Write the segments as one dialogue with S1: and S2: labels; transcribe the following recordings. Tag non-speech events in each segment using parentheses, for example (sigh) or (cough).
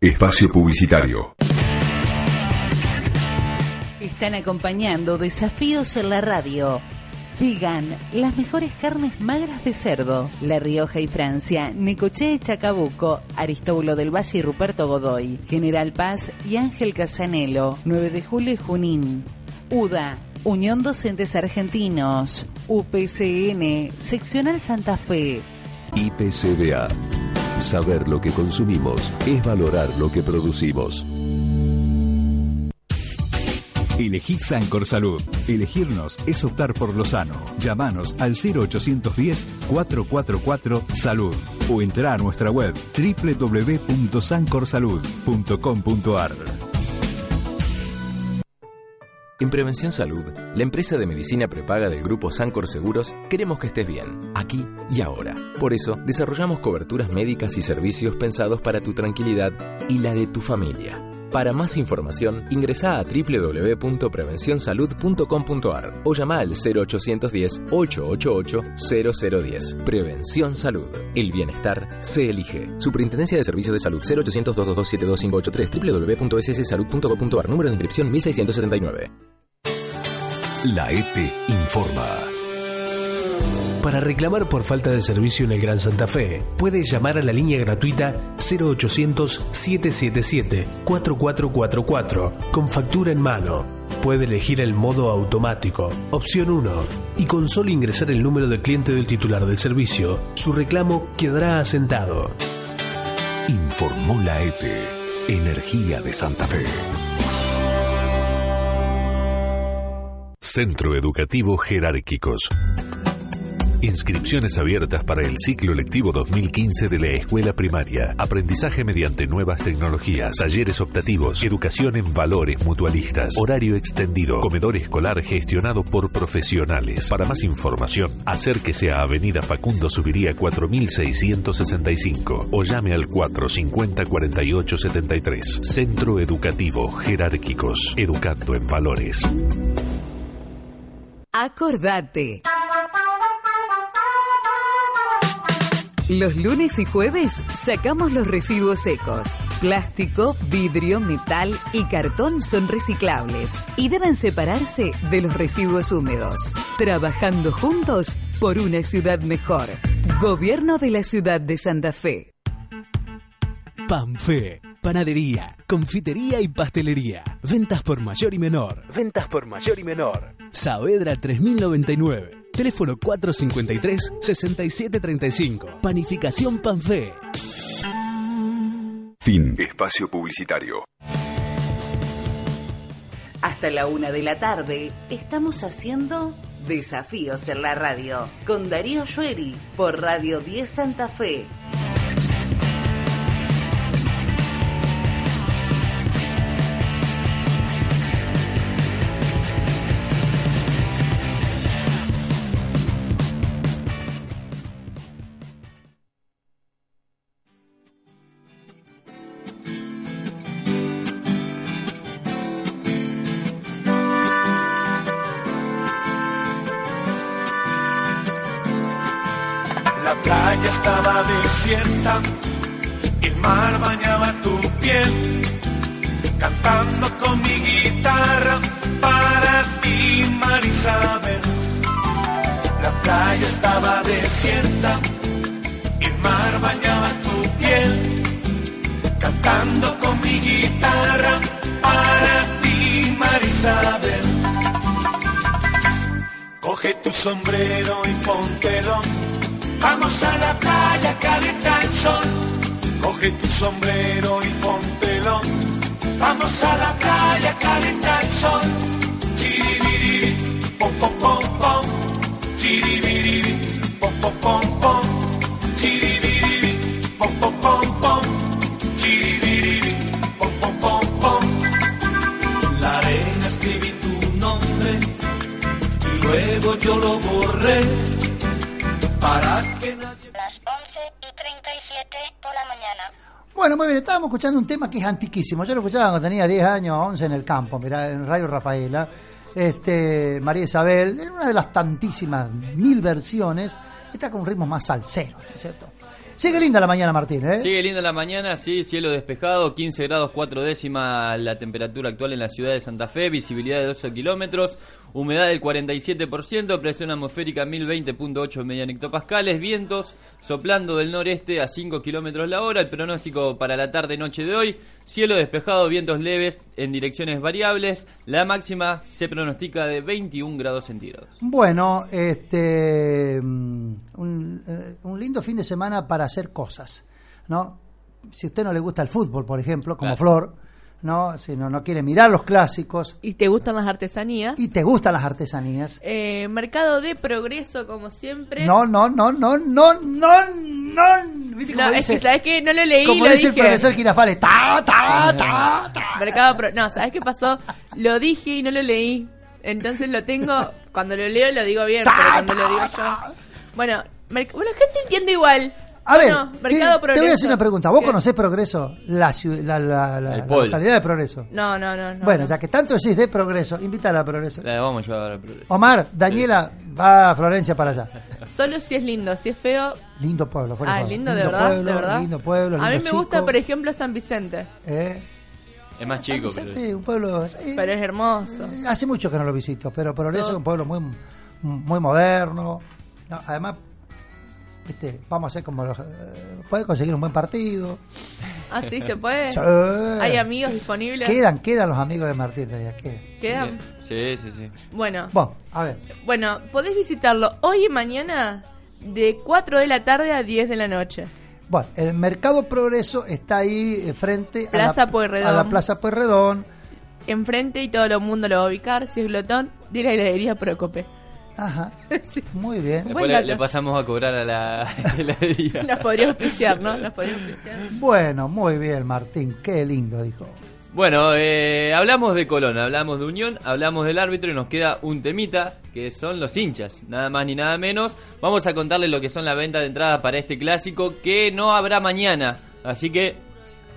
S1: Espacio Publicitario.
S2: Están acompañando Desafíos en la Radio. Vegan, las mejores carnes magras de cerdo. La Rioja y Francia, Necochea y Chacabuco, Aristóbulo del Valle y Ruperto Godoy, General Paz y Ángel Casanelo, 9 de julio y Junín. UDA, Unión Docentes Argentinos, UPCN, Seccional Santa Fe.
S3: IPCBA. Saber lo que consumimos es valorar lo que producimos.
S4: Elegí Sancor Salud. Elegirnos es optar por lo sano. Llámanos al 0810-444-SALUD o entra a nuestra web www.sancorsalud.com.ar.
S5: En Prevención Salud, la empresa de medicina prepaga del grupo Sancor Seguros, queremos que estés bien, aquí y ahora. Por eso, desarrollamos coberturas médicas y servicios pensados para tu tranquilidad y la de tu familia. Para más información, ingresa a www.prevencionsalud.com.ar o llama al 0810-888-0010. Prevención Salud. El bienestar se elige. Superintendencia de Servicios de Salud 0800 222 7253 www.sssalud.com.ar Número de inscripción 1679.
S3: La EPE informa.
S6: Para reclamar por falta de servicio en el Gran Santa Fe, puedes llamar a la línea gratuita 0800-777-4444 con factura en mano. Puede elegir el modo automático, opción 1, y con solo ingresar el número de cliente del titular del servicio, su reclamo quedará asentado.
S3: Informó la EPE. Energía de Santa Fe.
S7: Centro Educativo Jerárquicos. Inscripciones abiertas para el ciclo lectivo 2015 de la escuela primaria. Aprendizaje mediante nuevas tecnologías, talleres optativos, educación en valores mutualistas, horario extendido, comedor escolar gestionado por profesionales. Para más información, acérquese a Avenida Facundo Subiría 4665 o llame al 450 4873. Centro Educativo Jerárquicos. Educando en valores.
S2: Acordate. Los lunes y jueves sacamos los residuos secos. Plástico, vidrio, metal y cartón son reciclables y deben separarse de los residuos húmedos. Trabajando juntos por una ciudad mejor. Gobierno de la ciudad de Santa Fe.
S8: Panfe, panadería, confitería y pastelería. Ventas por mayor y menor. Ventas por mayor y menor. Saavedra 3099. Teléfono 453-6735. Panificación Panfe.
S1: Fin. Espacio Publicitario.
S2: Hasta la una de la tarde estamos haciendo Desafíos en la Radio con Darío Shueri por Radio 10 Santa Fe.
S9: El mar bañaba tu piel, cantando con mi guitarra para ti, Marisabel. La playa estaba desierta, el mar bañaba tu piel, cantando con mi guitarra para ti, Marisabel. Coge tu sombrero y póntelo. Vamos a la playa, caleta el sol. Coge tu sombrero y póntelo. Vamos a la playa, caleta el sol. Chiribiri, pom pom pom pom. Chiribiri, pom pom pom pom. Chiribiri, pom pom pom pom. Pom pom pom. En la arena escribí tu nombre y luego yo lo borré para que nadie...
S10: Las 11 y 37 por la mañana.
S11: Bueno, muy bien, estábamos escuchando un tema que es antiquísimo. Yo lo escuchaba cuando tenía 10 años, 11 en el campo, mirá, en Radio Rafaela. Este, María Isabel, en una de las tantísimas mil versiones, está con un ritmo más salsero, ¿no es cierto? Sigue linda la mañana, Martín, ¿eh?
S12: Sigue linda la mañana, sí, cielo despejado, 15 grados 4 décimas la temperatura actual en la ciudad de Santa Fe, visibilidad de 12 kilómetros, humedad del 47%, presión atmosférica 1020.8 median hectopascales, vientos soplando del noreste a 5 kilómetros la hora, el pronóstico para la tarde-noche de hoy, cielo despejado, vientos leves en direcciones variables, la máxima se pronostica de 21 grados centígrados.
S11: Bueno, este mm, un, eh, un lindo fin de semana para hacer cosas, ¿no? Si a usted no le gusta el fútbol, por ejemplo, como
S13: Claro.
S11: Flor, ¿no? Si no, no quiere mirar los clásicos
S13: ¿Y te gustan las artesanías?
S11: y te gustan las artesanías,
S13: Eh, mercado de progreso, como siempre.
S11: no, no, no, no, no, no, no, ¿viste
S13: No, es
S11: dice?
S13: que sabes que no lo leí,
S11: como
S13: lo
S11: dice el
S13: dije.
S11: profesor Girafales, ta, (laughs) ta, ta, ta.
S13: Mercado Pro- No, ¿sabes qué pasó? Lo dije y no lo leí. Entonces lo tengo. Cuando lo leo lo digo bien, pero cuando lo digo yo. Bueno, bueno, la gente entiende igual.
S11: A ver,
S13: Bueno,
S11: ¿qué-
S13: Mercado
S11: te
S13: Progreso.
S11: voy a hacer una pregunta. ¿Vos
S13: ¿Qué?
S11: conocés Progreso? La, la, la, la- localidad de Progreso.
S13: No, no, no. no
S11: bueno,
S13: no.
S11: ya que tanto decís de Progreso, invítala a Progreso.
S12: La vamos a llevar al progreso.
S11: Omar, Daniela, va a Florencia para allá. (laughs)
S13: Solo si es lindo, si es feo.
S11: Lindo pueblo, fuera
S13: Ah, lindo de verdad,
S11: pueblo,
S13: de verdad.
S11: Lindo pueblo,
S13: A mí me gusta, por ejemplo, San Vicente.
S11: ¿eh?
S12: Es más chico, pero
S11: Vicente, un pueblo... sí,
S13: Pero es hermoso.
S11: Hace mucho que no lo visito, pero Progreso
S13: Todo.
S11: es un pueblo muy, muy moderno. No, además, viste, vamos a hacer como los... eh, puede conseguir un buen partido.
S13: Ah, sí, se puede. (laughs)
S11: Sí.
S13: Hay amigos disponibles.
S11: Quedan, quedan los amigos de Martín todavía, quedan.
S13: Quedan.
S12: Sí, sí, sí.
S13: Bueno,
S11: Bueno, a ver.
S13: bueno, podés visitarlo hoy y mañana de 4 de la tarde a 10 de la noche.
S11: Bueno, el Mercado Progreso está ahí eh, frente
S13: Plaza
S11: a, la,
S13: Pueyrredón.
S11: a la Plaza Pueyrredón.
S13: Enfrente y todo el mundo lo va a ubicar, si es glotón, de la heladería Procope.
S11: Ajá, (laughs)
S13: Sí,
S11: muy bien.
S12: Después
S13: Buen
S12: le, pasamos a cobrar a la (laughs) heladería.
S13: Nos podría auspiciar, (laughs) ¿no? Nos podría auspiciar.
S11: Bueno, muy bien, Martín. Qué lindo, dijo.
S12: Bueno, eh, hablamos de Colón, hablamos de Unión, hablamos del árbitro y nos queda un temita que son los hinchas, nada más ni nada menos. Vamos a contarles lo que son la venta de entradas para este clásico que no habrá mañana. Así que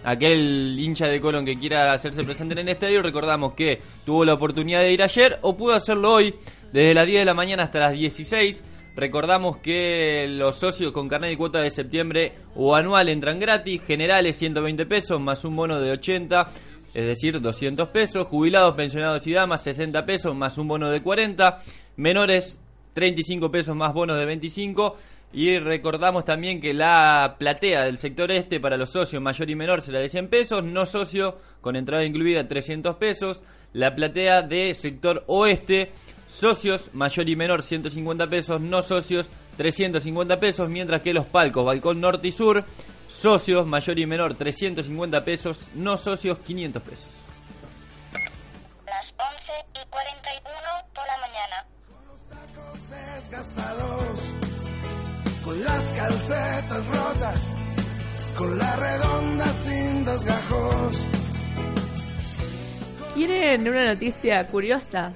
S12: aquel hincha de Colón que quiera hacerse presente en el estadio, recordamos que tuvo la oportunidad de ir ayer o pudo hacerlo hoy desde las 10 de la mañana hasta las 16. Recordamos que los socios con carnet y cuota de septiembre o anual entran gratis, generales 120 pesos más un bono de 80, es decir, 200 pesos, jubilados, pensionados y damas 60 pesos más un bono de 40, menores 35 pesos más bonos de 25 y recordamos también que la platea del sector este para los socios mayor y menor será de 100 pesos, no socio con entrada incluida 300 pesos, la platea de sector oeste socios mayor y menor 150 pesos, no socios 350 pesos, mientras que los palcos balcón norte y sur socios mayor y menor 350 pesos, no socios 500 pesos.
S10: Las 11 y 41 por la mañana.
S9: desgastados, con las calcetas rotas, con la redonda sin desgajos.
S13: ¿Quieren una noticia curiosa?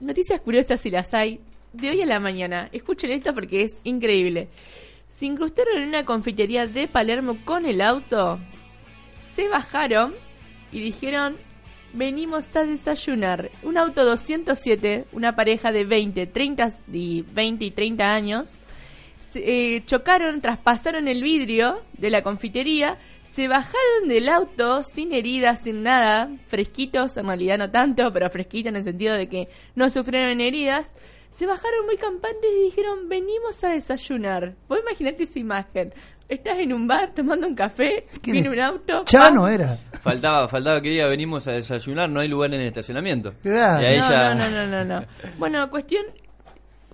S13: Noticias curiosas si las hay. De hoy a la mañana. Escuchen esto porque es increíble. Se incrustaron en una confitería de Palermo con el auto. Se bajaron y dijeron, venimos a desayunar. Un auto 207, una pareja de 20, 30 y 20 y 30 años. Se- eh, chocaron, traspasaron el vidrio de la confitería, se bajaron del auto sin heridas, sin nada, fresquitos, en realidad no tanto, pero fresquitos en el sentido de que no sufrieron heridas. Se bajaron muy campantes y dijeron, venimos a desayunar. Vos imaginate esa imagen. Estás en un bar tomando un café,
S11: ¿Quién
S13: viene un auto.
S11: Chano
S13: ¡pam!
S11: era.
S12: Faltaba, faltaba que diga venimos a desayunar, no hay lugar en el estacionamiento.
S11: Claro.
S12: Y a ella...
S13: No, no, no, no, no. Bueno, cuestión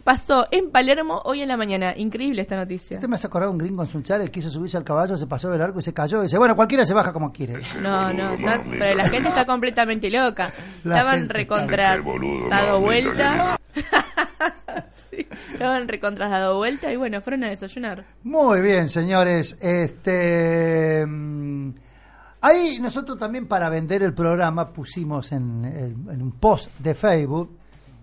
S13: pasó en Palermo hoy en la mañana. Increíble esta noticia.
S11: Este me hace acordar un gringo en Sunchales, quiso subirse al caballo, se pasó del arco y se cayó. Y dice, bueno, cualquiera se baja como quiere.
S13: No, no, está- pero la gente está completamente loca.
S11: La
S13: Estaban recontra
S11: Boludo,
S13: dado vuelta. (laughs) Sí, estaban recontra dado vuelta y bueno, fueron a desayunar.
S11: Muy bien, señores. Este mm, ahí nosotros también para vender el programa pusimos en un post de Facebook.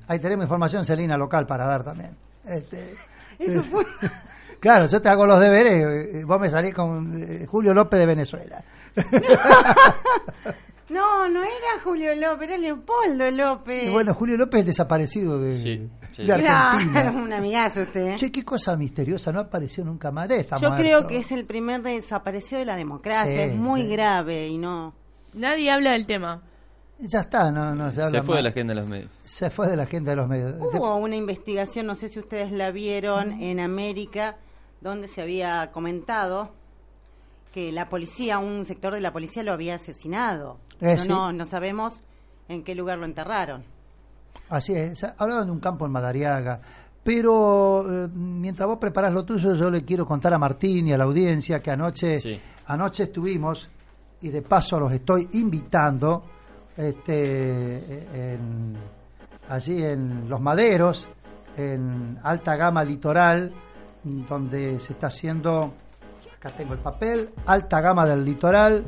S11: Ahí tenemos información Celina local para dar también. Este, (laughs)
S13: Eso fue. (laughs)
S11: Claro, yo te hago los deberes, eh, vos me salís con eh, Julio López de Venezuela. (laughs)
S14: No, no era Julio López, era Leopoldo López.
S11: Y bueno, Julio López es desaparecido de,
S12: Sí, sí.
S11: de Argentina.
S14: Claro, un amigazo usted. ¿eh?
S11: Che, qué cosa misteriosa, no apareció nunca más. Debe estar
S14: Yo
S11: muerto.
S14: creo que es el primer desaparecido de la democracia.
S11: Sí,
S14: es muy
S11: sí.
S14: grave y no.
S13: Nadie habla del tema.
S11: Ya está, no, no se habla
S12: Se fue de la agenda de los medios.
S11: Se fue de la agenda de los medios.
S14: Hubo una investigación, no sé si ustedes la vieron, en América, donde se había comentado que la policía, un sector de la policía lo había asesinado.
S11: Eh, sí.
S14: no, no sabemos en qué lugar lo enterraron.
S11: Así es, hablaban de un campo en Madariaga. Pero eh, mientras vos preparás lo tuyo, yo le quiero contar a Martín y a la audiencia que anoche,
S12: Sí.
S11: anoche estuvimos, y de paso los estoy invitando, este, en, allí en Los Maderos, en alta gama litoral, donde se está haciendo, acá tengo el papel, alta gama del litoral,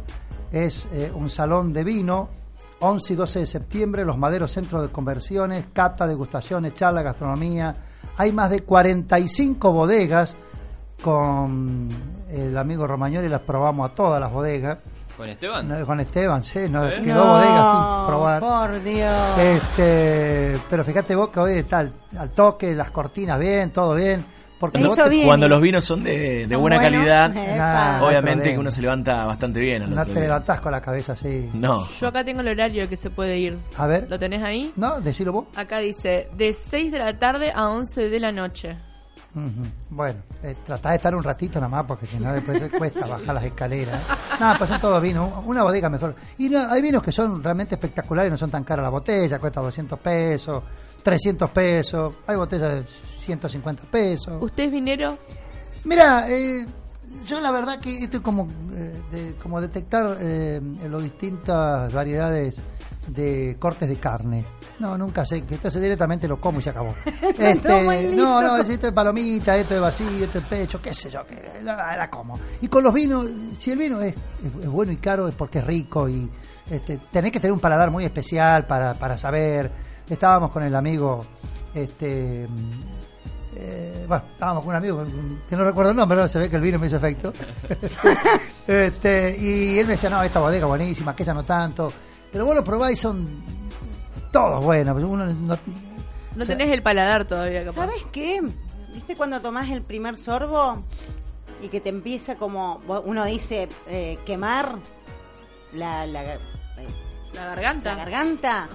S11: es eh, un salón de vino, 11 y 12 de septiembre, Los Maderos Centro de Conversiones, cata, degustaciones, charla, gastronomía. Hay más de 45 bodegas con el amigo Romagnoli, las probamos a todas las bodegas.
S12: ¿Con Esteban?
S11: No, Con Esteban, sí, nos
S12: ¿Eh?
S11: quedó bodegas sin probar.
S14: Por Dios.
S11: Este, pero fíjate vos que hoy está al, al toque, las cortinas bien, todo bien. Porque te-
S14: bien.
S15: Cuando los vinos son de, de
S14: Son
S15: buena
S14: buenos,
S15: calidad,
S14: epa.
S11: No
S15: obviamente que uno se levanta bastante bien. al
S11: no
S15: otro
S11: te
S15: día.
S11: levantás con la cabeza así.
S15: No.
S13: Yo acá tengo el horario que se puede ir.
S11: A ver.
S13: ¿Lo tenés ahí?
S11: No, decilo vos.
S13: Acá dice de 6 de la tarde a 11 de la noche.
S11: Bueno, eh, tratá de estar un ratito nada más porque si no después se cuesta bajar las escaleras. Nada, pues son todos vinos, una bodega mejor. Y no, hay vinos que son realmente espectaculares, no son tan caras la botella, cuesta 200 pesos, 300 pesos, hay botellas de 150 pesos.
S13: ¿Usted es vinero?
S11: Mira, eh, yo la verdad que esto es como, eh, de- como detectar eh, las distintas variedades de cortes de carne. No, nunca sé, que entonces directamente lo como y se acabó. (laughs) Este, no, no, esto es palomita, esto es vacío, esto es pecho, qué sé yo, que la, la como. Y con los vinos, si el vino es, es- es bueno y caro es porque es rico y este, tenés que tener un paladar muy especial para, para saber. Estábamos con el amigo, este, eh, bueno, estábamos con un amigo que no recuerdo el nombre, pero se ve que el vino me hizo efecto. (laughs) este, y él me decía, no, esta bodega buenísima, aquella no tanto. Pero vos lo probáis y son todos buenos. pues Uno no,
S13: No
S11: o sea,
S13: tenés el paladar todavía, capaz.
S14: ¿Sabes qué? ¿Viste cuando tomás el primer sorbo y que te empieza como, uno dice, eh, quemar la, la, eh,
S13: La garganta.
S14: la garganta?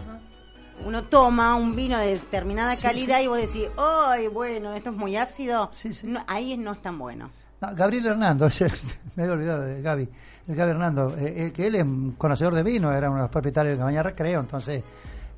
S14: Uno toma un vino de determinada
S11: Sí,
S14: calidad
S11: sí.
S14: y vos decís, ¡ay, bueno, esto es muy ácido!
S11: Sí, sí.
S14: No, ahí no es tan bueno.
S11: No, Gabriel Hernando, (laughs) me había olvidado de Gaby, el Gaby Hernando, eh, eh, que él es un conocedor de vino, era uno de los propietarios de Cabaña Recreo, entonces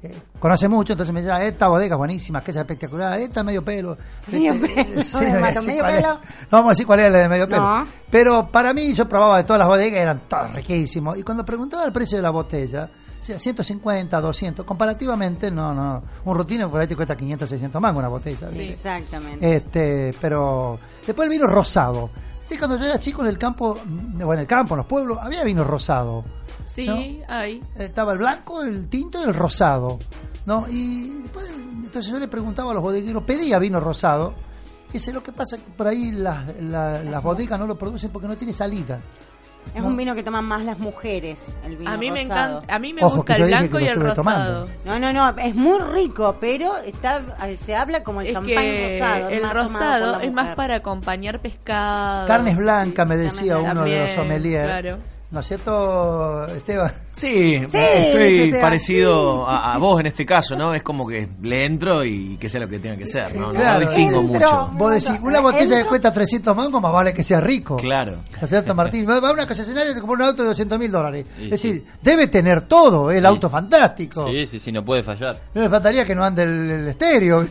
S11: eh, conoce mucho, entonces me decía, esta bodega es buenísima, que es espectacular, esta es medio pelo.
S14: Medio
S11: Este,
S14: pelo, (laughs)
S11: sí, (laughs) no,
S14: mato, medio
S11: cuál es.
S14: pelo.
S11: No vamos a decir cuál era la de medio pelo.
S14: No.
S11: Pero para mí, yo probaba de todas las bodegas, eran todos riquísimos. Y cuando preguntaba el precio de la botella, o sea, 150, 200, comparativamente, no, no. Un rutino por ahí te cuesta 500, 600 mangos una botella.
S14: Sí, exactamente.
S11: Este, pero después el vino rosado. Sí, cuando yo era chico en el campo, mm, bueno, en el campo, en los pueblos, había vino rosado.
S13: Sí, hay.
S11: Estaba el blanco, el tinto y el rosado. ¿no? Y después, entonces yo le preguntaba a los bodegueros, pedía vino rosado. Dice, lo que pasa es que por ahí las, la- las bodegas no lo producen porque no tiene salida.
S14: Es
S11: ¿no?
S14: un vino que toman más las mujeres, el vino
S13: A mí me encanta, a mí me
S11: Ojo,
S13: gusta el blanco y el
S11: tomando.
S13: rosado.
S14: No, no, no, es muy rico, pero está se habla como el
S13: Es
S14: champán
S13: que
S14: rosado.
S13: el rosado es más para acompañar pescado.
S11: Carnes blancas, me decía
S13: También,
S11: uno de los sommeliers.
S13: claro.
S11: ¿No es cierto, Esteban?
S15: Sí,
S11: Sí,
S15: estoy
S11: Esteban,
S15: parecido a, a vos en este caso, ¿no? Es como que le entro y que sea lo que tenga que ser, ¿no? No,
S11: Claro.
S15: distingo
S11: Entro.
S15: mucho.
S11: Vos decís, una botella que cuesta 300 mangos, más vale que sea rico.
S15: Claro.
S11: ¿No es cierto, Martín? Va a una concesionaria y te compra un auto de 200 mil dólares.
S12: Sí,
S11: es decir, debe tener todo, el auto fantástico.
S12: Sí, sí, sí, no puede fallar.
S11: No me faltaría que no ande el, el estéreo.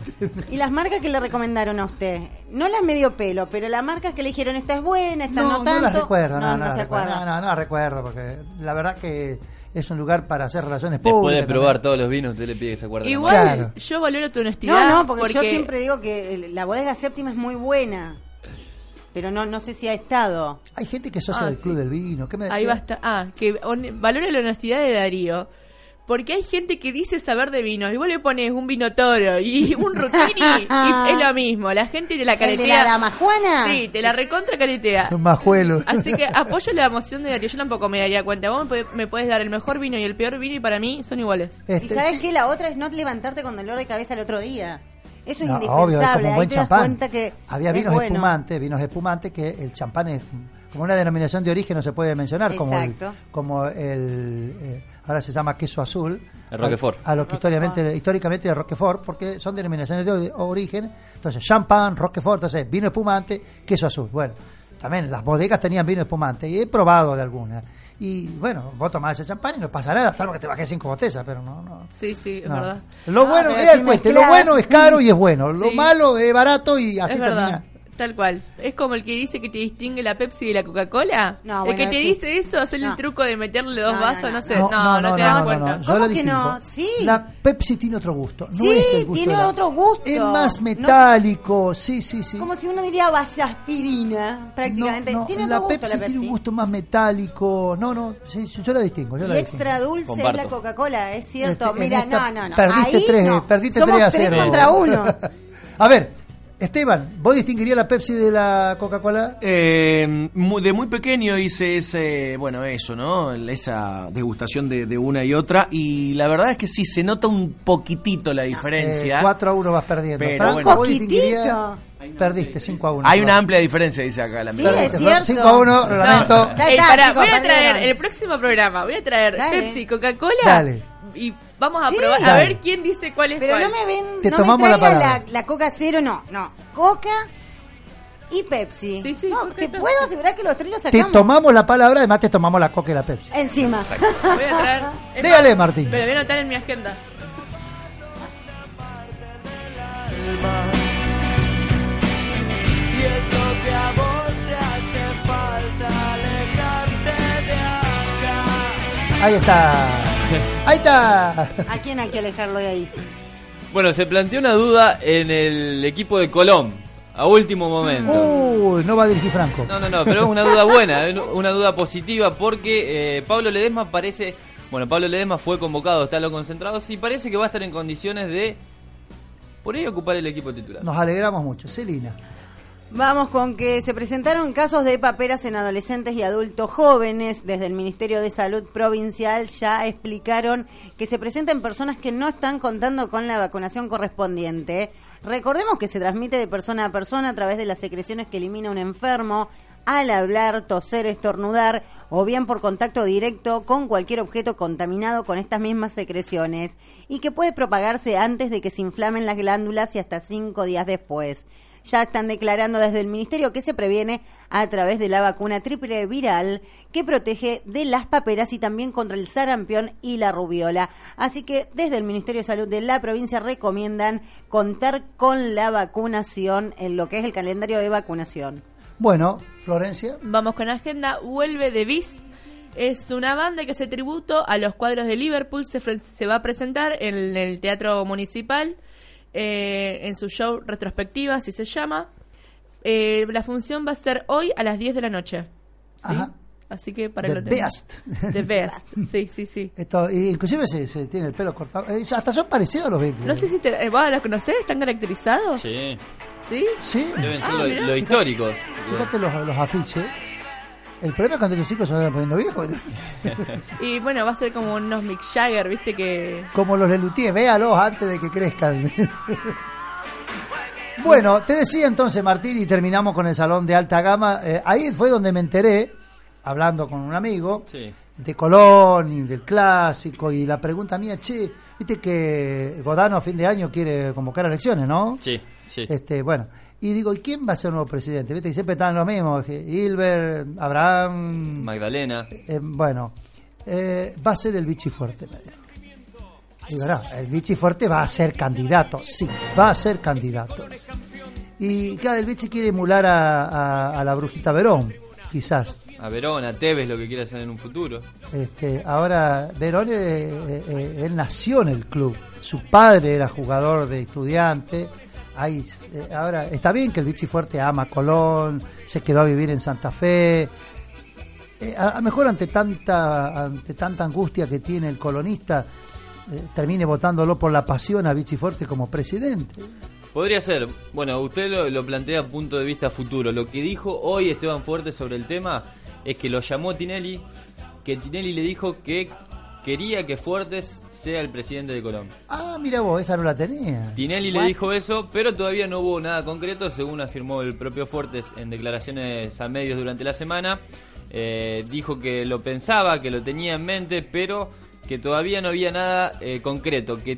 S14: ¿Y las marcas que le recomendaron a usted? No las medio pelo, pero las marcas que le dijeron esta es buena, esta no,
S11: No, no
S14: tanto.
S11: las recuerdo, no, no,
S14: no
S11: las
S14: se
S11: recuerdo.
S14: acuerda.
S11: No, no, porque la verdad que es un lugar para hacer relaciones
S12: Después
S11: públicas.
S12: de probar todos los vinos, usted le pide que se acuerde.
S13: Igual.
S11: Claro.
S13: yo valoro tu honestidad.
S14: No, no, porque, yo siempre digo que la bodega séptima es muy buena. Pero no, no sé si ha estado.
S11: Hay gente que es socia
S13: Ah,
S11: del
S13: sí.
S11: Club del Vino. ¿Qué me
S13: Ahí
S11: decía?
S13: va a estar. Ah, que valora la honestidad de Darío. Porque hay gente que dice saber de vinos y vos le pones un vino toro y (laughs) un rutini y es lo mismo. La gente te la
S14: ¿El de
S13: caretea.
S14: la dama Juana?
S13: Sí, te la recontra caretea.
S11: Un majuelo.
S13: Así que apoyo la emoción de Darío. Yo tampoco me daría cuenta. Vos me podés- dar el mejor vino y el peor vino y para mí son iguales.
S11: Este,
S14: y sabes que la otra es no levantarte con dolor de cabeza el otro día. Eso es
S11: No,
S14: indispensable.
S11: obvio, es como un
S14: Ahí
S11: buen
S14: te das cuenta que
S11: Había
S14: es
S11: vinos
S14: bueno.
S11: espumantes, vinos espumantes que el champán es como una denominación de origen no se puede mencionar, como el, como el eh, ahora se llama queso azul.
S12: El Roquefort.
S11: A, a lo que históricamente, históricamente de Roquefort, porque son denominaciones de ori- origen. Entonces, champán, Roquefort, entonces vino espumante, queso azul. Bueno, también las bodegas tenían vino espumante y he probado de algunas. Y bueno, vos tomás ese champán y no pasa nada, salvo que te bajes cinco botellas, pero no, no.
S13: Sí, sí, es
S11: No.
S13: verdad.
S11: Lo bueno
S14: pero
S11: es
S14: si
S11: cueste, lo bueno es caro y es bueno, lo
S13: Sí.
S11: malo es barato y así
S13: es verdad. Tal cual. Es como el que dice que te distingue la Pepsi de la Coca-Cola.
S14: No,
S13: el
S14: bueno,
S13: que te
S14: sí.
S13: dice eso, hacerle
S14: No.
S13: el truco de meterle dos
S14: No, no,
S13: vasos, no,
S14: no,
S13: sé. No, no, te das cuenta.
S11: Yo
S14: ¿Cómo
S11: lo
S14: que no? Sí.
S11: La Pepsi tiene otro gusto. No
S14: Sí,
S11: es el gusto
S14: tiene
S11: la-
S14: otro gusto.
S11: Es más
S14: No-
S11: metálico, sí, sí, sí.
S14: Como si uno diría vallaspirina, prácticamente.
S11: No, no,
S14: tiene
S11: la
S14: otro gusto
S11: Pepsi
S14: la
S11: tiene un
S14: Pepsi.
S11: gusto más metálico. No, no, sí, yo la distingo. Yo la
S14: Y
S11: distingo.
S14: extra dulce es la Coca-Cola, es cierto.
S11: Este,
S14: Mira, no, no, no.
S11: Perdiste
S14: Ahí
S11: tres,
S14: no.
S11: perdiste
S14: Somos
S11: 3 a
S14: tres
S11: 0.
S14: contra uno. (laughs)
S11: a ver, Esteban, ¿vos distinguirías la Pepsi de la Coca-Cola?
S15: Eh, de muy pequeño hice ese, bueno, eso, ¿no? Esa degustación de, de una y otra. Y la verdad es que sí, se nota un poquitito la diferencia.
S11: Eh, 4 a 1 vas perdiendo.
S15: Pero
S11: Franco,
S15: bueno.
S11: vos distinguirías. Perdiste 5 a 1.
S15: Hay una amplia diferencia, dice acá la
S14: Sí, cierto.
S11: 5 a 1, lo lamento.
S14: Ya
S13: Ey,
S14: está,
S13: pará,
S14: chicos,
S13: voy a traer
S14: perdieron.
S13: el próximo programa, voy a traer
S14: Dale.
S13: Pepsi, Coca-Cola
S11: Dale.
S13: y vamos a
S14: Sí.
S13: probar a
S11: Dale.
S13: ver quién dice cuál es
S14: Pero
S13: cuál.
S14: no me ven,
S11: Te
S14: no
S11: tomamos
S14: me
S11: la
S14: traigan
S11: palabra.
S14: la, la Coca cero, no, no. Coca y Pepsi.
S13: Sí, sí,
S14: No,
S13: Coca y
S14: te
S13: Pepsi.
S14: puedo asegurar que los tres los
S11: Te
S14: sacamos.
S11: tomamos la palabra, además te tomamos la Coca y la Pepsi.
S14: Encima.
S13: Voy a traer. (laughs) es
S11: Dígale,
S13: más,
S11: Martín.
S13: Pero voy a anotar en mi agenda.
S9: Y es lo que a vos te hace falta alejarte de acá.
S11: Ahí está. (laughs) Ahí está.
S14: ¿A quién hay que alejarlo de ahí?
S12: Bueno, se planteó una duda en el equipo de Colón, a último momento.
S11: Uy, no va a dirigir Franco.
S12: No, no, no, pero es una duda buena, una duda positiva porque eh, Pablo Ledesma parece, bueno, Pablo Ledesma fue convocado, está a los concentrados y parece que va a estar en condiciones de por ahí ocupar el equipo titular.
S11: Nos alegramos mucho. Celina.
S14: Vamos con que se presentaron casos de paperas en adolescentes y adultos jóvenes. Desde el Ministerio de Salud Provincial ya explicaron que se presentan personas que no están contando con la vacunación correspondiente. Recordemos que se transmite de persona a persona a través de las secreciones que elimina un enfermo al hablar, toser, estornudar o bien por contacto directo con cualquier objeto contaminado con estas mismas secreciones y que puede propagarse antes de que se inflamen las glándulas y hasta cinco días después ya están declarando desde el Ministerio que se previene a través de la vacuna triple viral que protege de las paperas y también contra el sarampión y la rubiola. Así que desde el Ministerio de Salud de la provincia recomiendan contar con la vacunación en lo que es el calendario de vacunación.
S11: Bueno, Florencia.
S13: Vamos con agenda. Vuelve The Beast. Es una banda que hace tributo a los cuadros de Liverpool. Se, se va a presentar en el Teatro Municipal eh, en su show retrospectiva, así se llama. Eh, la función va a ser hoy a las 10 de la noche. ¿sí?
S11: Ajá.
S13: Así que para
S11: The
S13: que lo tengan.
S11: Best.
S13: The Best. (laughs) Sí, sí, sí.
S11: Esto, y inclusive se, se tiene el pelo cortado. Eh, hasta son parecidos los Beatles.
S13: No sé si te, eh, ¿vos los conocés? ¿Están caracterizados?
S12: Sí,
S13: ¿Sí?
S11: Sí.
S12: deben ser
S13: Ah,
S12: lo históricos.
S11: Fíjate los, los afiches. El problema es cuando tus hijos se van poniendo viejos.
S13: Y bueno, va a ser como unos Mick Jagger, ¿viste? Que
S11: Como los Lelutier, véalos antes de que crezcan. bueno, te decía entonces, Martín, y terminamos con el salón de alta gama. Eh, ahí fue donde me enteré, hablando con un amigo,
S12: Sí.
S11: de Colón y del clásico. Y la pregunta mía, che, viste que Godano a fin de año quiere convocar elecciones, ¿no?
S12: Sí, sí.
S11: Este, bueno, y digo, ¿y quién va a ser el nuevo presidente? Viste que siempre están los mismos, Hilbert, Abraham,
S12: Magdalena.
S11: eh, bueno, eh, va a ser el Vichy Fuerte, me dijo. Digo, no, el Vichy Fuerte va a ser candidato, sí, va a ser candidato. Y claro, el Vichy quiere emular a, a- a la brujita Verón, quizás.
S12: A Verón, a Tevez, lo que quiere hacer en un futuro.
S11: Este, ahora, Verón, eh, eh, él nació en el club. Su padre era jugador de estudiante. Eh, ahora, está bien que el Vichy Fuerte ama Colón, se quedó a vivir en Santa Fe. eh, a lo mejor ante tanta, ante tanta angustia que tiene el colonista, eh, termine votándolo por la pasión a Vichy Fuerte como presidente.
S12: Podría ser. Bueno, usted lo, lo plantea a punto de vista futuro. Lo que dijo hoy Esteban Fuerte sobre el tema es que lo llamó Tinelli, que Tinelli le dijo que quería que Fuertes sea el presidente de Colombia.
S11: Ah, mira vos, esa no la tenía.
S12: Tinelli le dijo eso, pero todavía no hubo nada concreto, según afirmó el propio Fuertes en declaraciones a medios durante la semana. Eh, dijo que lo pensaba, que lo tenía en mente, pero que todavía no había nada eh, concreto, que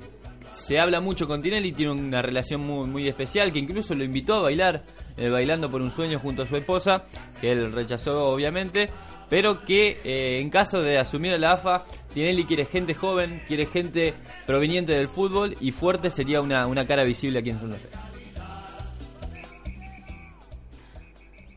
S12: se habla mucho con Tinelli, tiene una relación muy, muy especial, que incluso lo invitó a bailar, eh, bailando por un sueño junto a su esposa, que él rechazó obviamente, pero que eh, en caso de asumir a la AFA, Tinelli quiere gente joven, quiere gente proveniente del fútbol y fuerte sería una, una cara visible aquí en Santa Fe.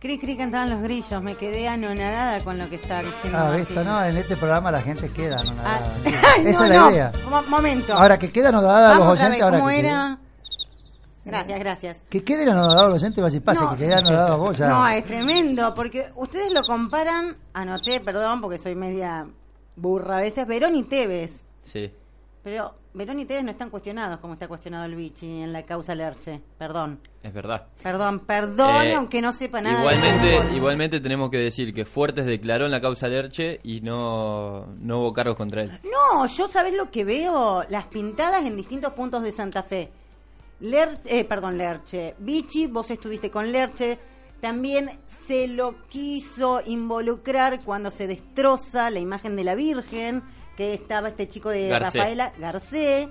S14: Cri Cri cantaban los grillos, me quedé anonadada con lo que estaba diciendo.
S11: Ah, visto, no, en este programa la gente queda anonadada.
S14: Ah,
S11: sí. (laughs)
S14: ay,
S11: Esa
S14: no,
S11: es la
S14: no.
S11: idea.
S14: Mo- momento.
S11: Ahora que quedan anonadados los oyentes, ahora
S14: ¿cómo
S11: que,
S14: era? Gracias, gracias.
S11: que queden anonadados los oyentes, va a decir, pase,
S14: No.
S11: que queden anonadados vos ya.
S14: No, es tremendo, porque ustedes lo comparan, anoté, perdón, porque soy media burra a veces, Verón y Tevez.
S12: Sí.
S14: Pero Verón y Tevez no están cuestionados como está cuestionado el Vichy en la causa Lerche. Perdón.
S12: Es verdad.
S14: Perdón, perdón,
S12: Eh,
S14: aunque no sepa nada.
S12: Igualmente, igualmente tenemos que decir que Fuertes declaró en la causa Lerche y no, no hubo cargos contra él.
S14: No, yo sabés lo que veo, las pintadas en distintos puntos de Santa Fe. Ler, eh, perdón, Lerche. Vichy, vos estuviste con Lerche. También se lo quiso involucrar cuando se destroza la imagen de la Virgen, que estaba este chico de
S12: Garcé.
S14: Rafaela Garcé.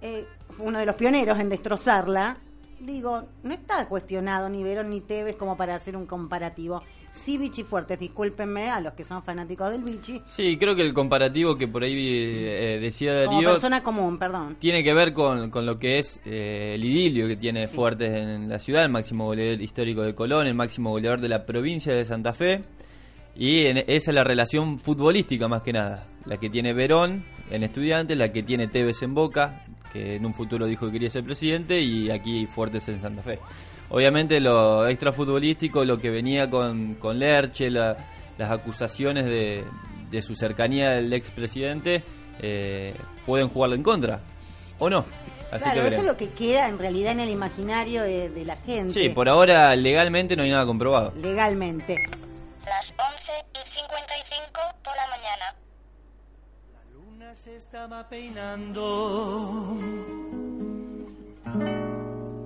S14: eh, fue uno de los pioneros en destrozarla. Digo, no está cuestionado ni Verón ni Tevez como para hacer un comparativo. Sí, Vichy Fuertes, discúlpenme a los que son fanáticos del Vichy.
S12: Sí, creo que el comparativo que por ahí eh, decía
S14: Como
S12: Darío
S14: persona común, perdón.
S12: tiene que ver con, con lo que es eh, el idilio que tiene Fuertes en la ciudad, el máximo goleador histórico de Colón, el máximo goleador de la provincia de Santa Fe. Y en- esa es la relación futbolística más que nada. La que tiene Verón en Estudiantes, la que tiene Tevez en Boca, que en un futuro dijo que quería ser presidente, y aquí Fuertes en Santa Fe. Obviamente lo extrafutbolístico, lo que venía con, con Lerche, la- las acusaciones de, de su cercanía al expresidente, eh, pueden jugarle en contra. ¿O no? Así
S14: claro,
S12: que
S14: eso es lo que queda en realidad en el imaginario de, de la gente.
S12: Sí, por ahora legalmente no hay nada comprobado.
S14: Legalmente.
S10: Las 11 y 55 por la mañana.
S9: luna se estaba peinando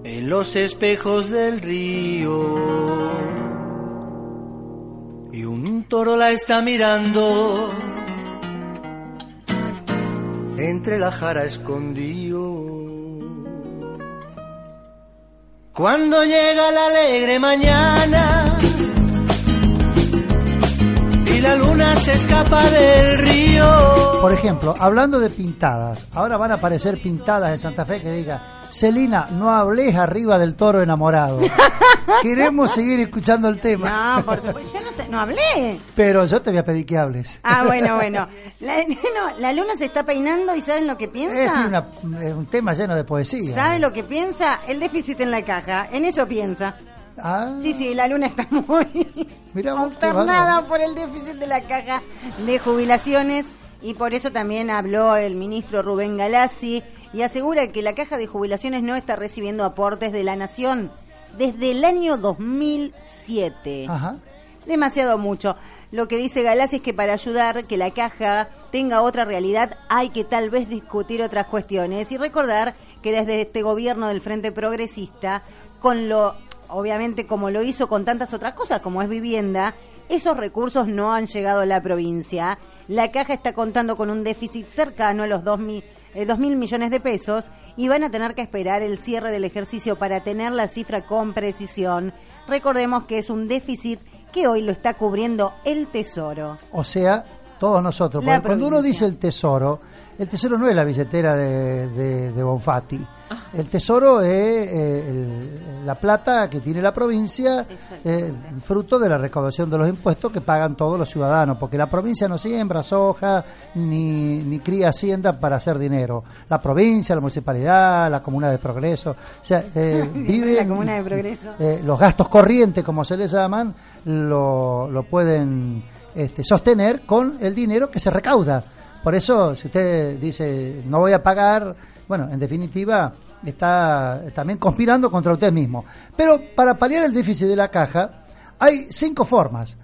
S9: en los espejos del río y un toro la está mirando entre la jara escondido. Cuando llega la alegre mañana y la luna se escapa del río.
S11: Por ejemplo, hablando de pintadas, ahora van a aparecer pintadas en Santa Fe que diga, Celina, no hables arriba del toro enamorado. (laughs) Queremos seguir escuchando el tema.
S14: No, por supuesto, yo no, te- no hablé.
S11: Pero yo te voy a pedir que hables.
S14: Ah, bueno, (laughs) bueno. La, no, la luna se está peinando y ¿saben lo que
S11: Es
S14: piensa?
S11: una- es un tema lleno de poesía.
S14: ¿Saben lo que piensa? El déficit en la caja. En eso piensa.
S11: Ah,
S14: Sí, sí, la luna está muy
S11: bárbaro.
S14: por el déficit de la caja de jubilaciones y por eso también habló el ministro Rubén Galassi y asegura que la caja de jubilaciones no está recibiendo aportes de la nación desde el año 2007.
S11: Ajá.
S14: Demasiado mucho. Lo que dice Galassi es que para ayudar que la caja tenga otra realidad hay que tal vez discutir otras cuestiones y recordar que desde este gobierno del Frente Progresista, con lo obviamente como lo hizo con tantas otras cosas como es vivienda, esos recursos no han llegado a la provincia. La caja está contando con un déficit cercano a los 2 mil, eh, 2 mil millones de pesos y van a tener que esperar el cierre del ejercicio para tener la cifra con precisión. Recordemos que es un déficit que hoy lo está cubriendo el Tesoro.
S11: O sea, todos nosotros. Porque cuando uno dice el tesoro, el tesoro no es la billetera de, de, de Bonfatti. El tesoro es eh, el- la plata que tiene la provincia, eh, fruto de la recaudación de los impuestos que pagan todos los ciudadanos, porque la provincia no siembra soja ni, ni cría hacienda para hacer dinero. La provincia, la municipalidad, la comuna de progreso, o sea, eh, vive (laughs)
S14: La Comuna de Progreso.
S11: eh, los gastos corrientes, como se les llaman, lo, lo pueden este, sostener con el dinero que se recauda. Por eso, si usted dice, no voy a pagar, bueno, en definitiva, está también conspirando contra usted mismo. Pero para paliar el déficit de la caja, hay cinco formas.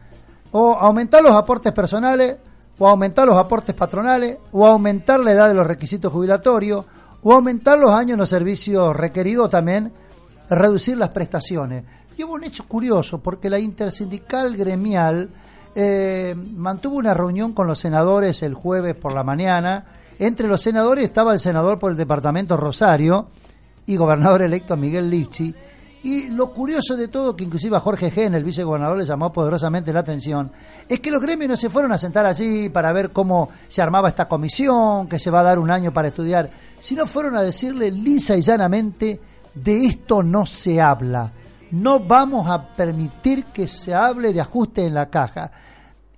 S11: O aumentar los aportes personales, o aumentar los aportes patronales, o aumentar la edad de los requisitos jubilatorios, o aumentar los años en los servicios requeridos también, reducir las prestaciones. Y hubo un hecho curioso, porque la intersindical gremial eh, mantuvo una reunión con los senadores el jueves por la mañana. Entre los senadores estaba el senador por el departamento Rosario y gobernador electo Miguel Lipchi. Y lo curioso de todo, que inclusive a Jorge Gen, el vicegobernador, le llamó poderosamente la atención, es que los gremios no se fueron a sentar allí para ver cómo se armaba esta comisión, que se va a dar un año para estudiar, sino fueron a decirle lisa y llanamente, de esto no se habla. No vamos a permitir que se hable de ajuste en la caja.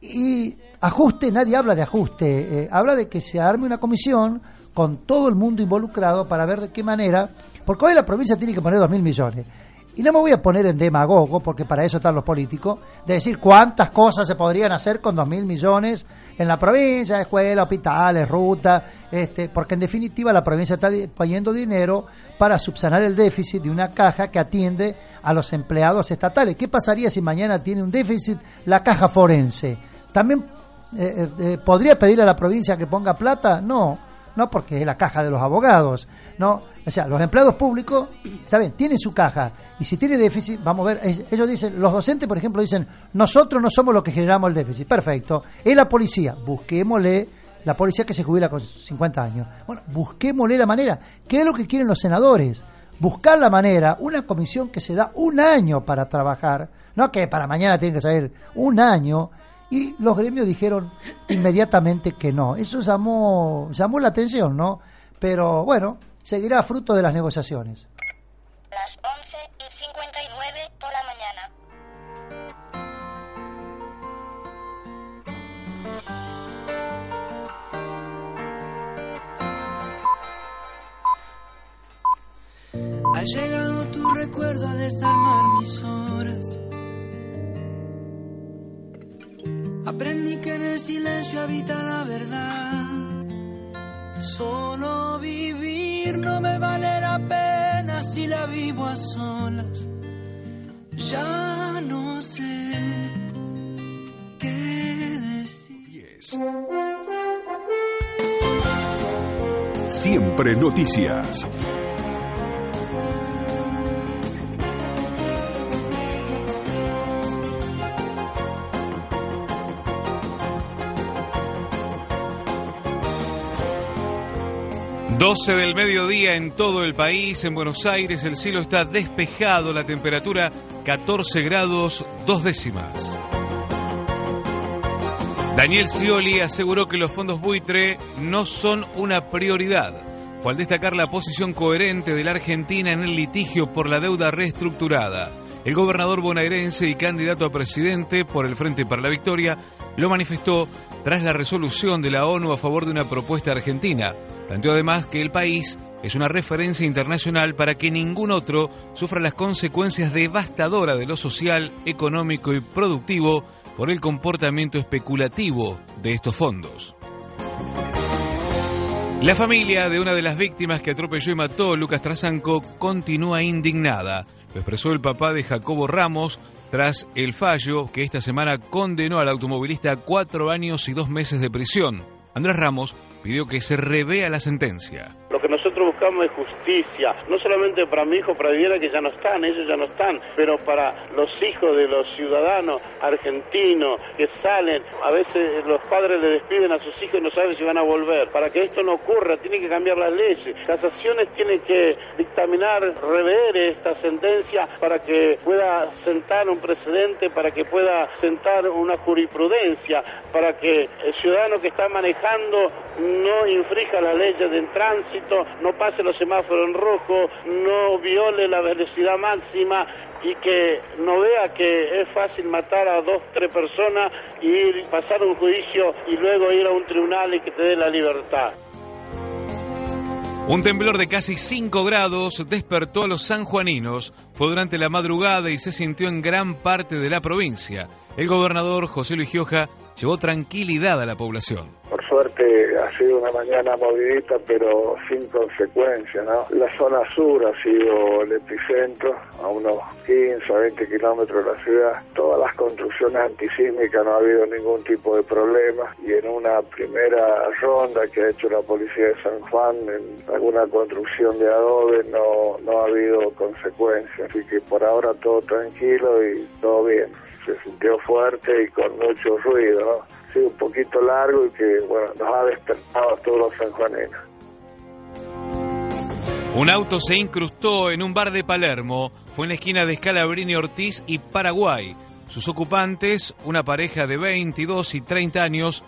S11: Y ajuste, nadie habla de ajuste, eh, habla de que se arme una comisión con todo el mundo involucrado para ver de qué manera, porque hoy la provincia tiene que poner dos mil millones. Y no me voy a poner en demagogo, porque para eso están los políticos, de decir cuántas cosas se podrían hacer con dos mil millones en la provincia, escuelas, hospitales, rutas, este, porque en definitiva la provincia está poniendo dinero para subsanar el déficit de una caja que atiende a los empleados estatales. ¿Qué pasaría si mañana tiene un déficit la caja forense? ¿También eh, eh, eh, podría pedir a la provincia que ponga plata? No, no porque es la caja de los abogados, no. O sea, los empleados públicos, está bien, tienen su caja y si tiene déficit, vamos a ver, ellos dicen, los docentes, por ejemplo, dicen, nosotros no somos los que generamos el déficit. Perfecto. Es la policía, busquémosle la policía que se jubila con 50 años. Bueno, busquémosle la manera. ¿Qué es lo que quieren los senadores? Buscar la manera, una comisión que se da un año para trabajar, no que para mañana tiene que salir un año y los gremios dijeron inmediatamente que no. Eso llamó, llamó la atención, ¿no? Pero bueno, seguirá fruto de las negociaciones.
S16: Ha llegado tu recuerdo a desarmar mis horas. Aprendí que en el silencio habita la verdad. Solo vivir no me vale la pena si la vivo a solas. Ya no sé qué decir.
S4: Siempre noticias.
S17: ...12 del mediodía en todo el país, en Buenos Aires el cielo está despejado, la temperatura 14 grados dos décimas. Daniel Scioli aseguró que los fondos buitre no son una prioridad. Fue al destacar la posición coherente de la Argentina en el litigio por la deuda reestructurada. El gobernador bonaerense y candidato a presidente por el Frente para la Victoria lo manifestó tras la resolución de la ONU a favor de una propuesta argentina. Planteó además que el país es una referencia internacional para que ningún otro sufra las consecuencias devastadoras de lo social, económico y productivo por el comportamiento especulativo de estos fondos. La familia de una de las víctimas que atropelló y mató Lucas Trasanco continúa indignada. Lo expresó el papá de Jacobo Ramos tras el fallo que esta semana condenó al automovilista a cuatro años y dos meses de prisión. Andrés Ramos pidió que se revea la sentencia.
S18: Lo que nosotros buscamos es justicia, no solamente para mi hijo, para Viviana, que ya no están, ellos ya no están, pero para los hijos de los ciudadanos argentinos que salen, a veces los padres le despiden a sus hijos y no saben si van a volver. Para que esto no ocurra, tiene que cambiar las leyes. Casaciones tiene que dictaminar, rever esta sentencia para que pueda sentar un precedente, para que pueda sentar una jurisprudencia, para que el ciudadano que está manejando no infrija las leyes de tránsito, no pase los semáforos en rojo, no viole la velocidad máxima y que no vea que es fácil matar a dos, tres personas y ir, pasar un juicio y luego ir a un tribunal y que te dé la libertad.
S17: Un temblor de casi 5 grados despertó a los sanjuaninos. Fue durante la madrugada y se sintió en gran parte de la provincia. El gobernador José Luis Gioja llevó tranquilidad a la población.
S19: Por suerte ha sido una mañana movidita, pero sin consecuencia, ¿no? La zona sur ha sido el epicentro, a unos 15 a 20 kilómetros de la ciudad. Todas las construcciones antisísmicas no ha habido ningún tipo de problema y en una primera ronda que ha hecho la policía de San Juan en alguna construcción de adobe no, no ha habido consecuencias. Así que por ahora todo tranquilo y todo bien. Se sintió fuerte y con mucho ruido, sido un poquito largo y que, bueno, nos ha despertado a todos los sanjuaneros.
S17: Un auto se incrustó en un bar de Palermo. Fue en la esquina de Scalabrini Ortiz y Paraguay. Sus ocupantes, una pareja de 22 y 30 años,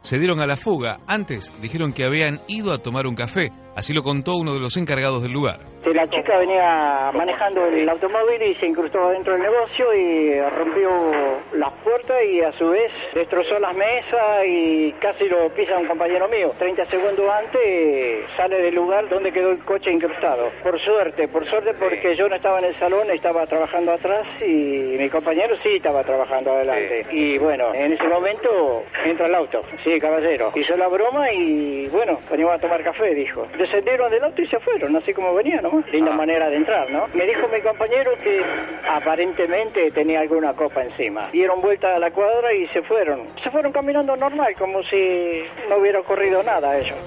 S17: se dieron a la fuga. Antes dijeron que habían ido a tomar un café. Así lo contó uno de los encargados del lugar.
S20: La chica venía manejando el automóvil y se incrustó dentro del negocio y rompió las puertas y a su vez destrozó las mesas y casi lo pisa un compañero mío. 30 segundos antes sale del lugar donde quedó el coche incrustado. Por suerte, por suerte porque yo no estaba en el salón, estaba trabajando atrás y mi compañero sí estaba trabajando adelante. Y bueno, en ese momento entra el auto. Sí, caballero. Hizo la broma y bueno, venimos a tomar café, dijo. Descendieron del auto y se fueron, así como venían Linda manera de entrar, ¿no? Me dijo mi compañero que aparentemente tenía alguna copa encima. Dieron vuelta a la cuadra y se fueron. Se fueron caminando normal, como si no hubiera ocurrido nada a ellos.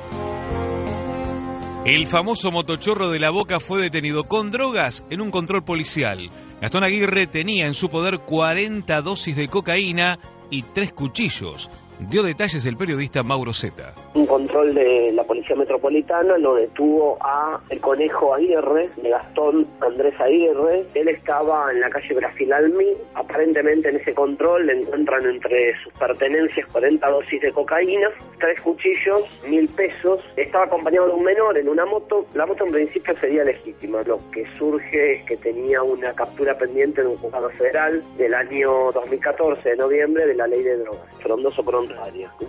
S17: El famoso motochorro de la Boca fue detenido con drogas en un control policial. Gastón Aguirre tenía en su poder 40 dosis de cocaína y tres cuchillos. Dio detalles el periodista Mauro Zeta.
S21: Un control de la Policía Metropolitana lo detuvo a el Conejo Aguirre, de Gastón Andrés Aguirre. Él estaba en la calle Brasil Almi. Aparentemente en ese control le encuentran entre sus pertenencias 40 dosis de cocaína, tres cuchillos, mil pesos. Estaba acompañado de un menor en una moto. La moto en principio sería legítima. Lo que surge es que tenía una captura pendiente de un juzgado federal del año 2014, de noviembre, de la ley de drogas. Frondoso pronto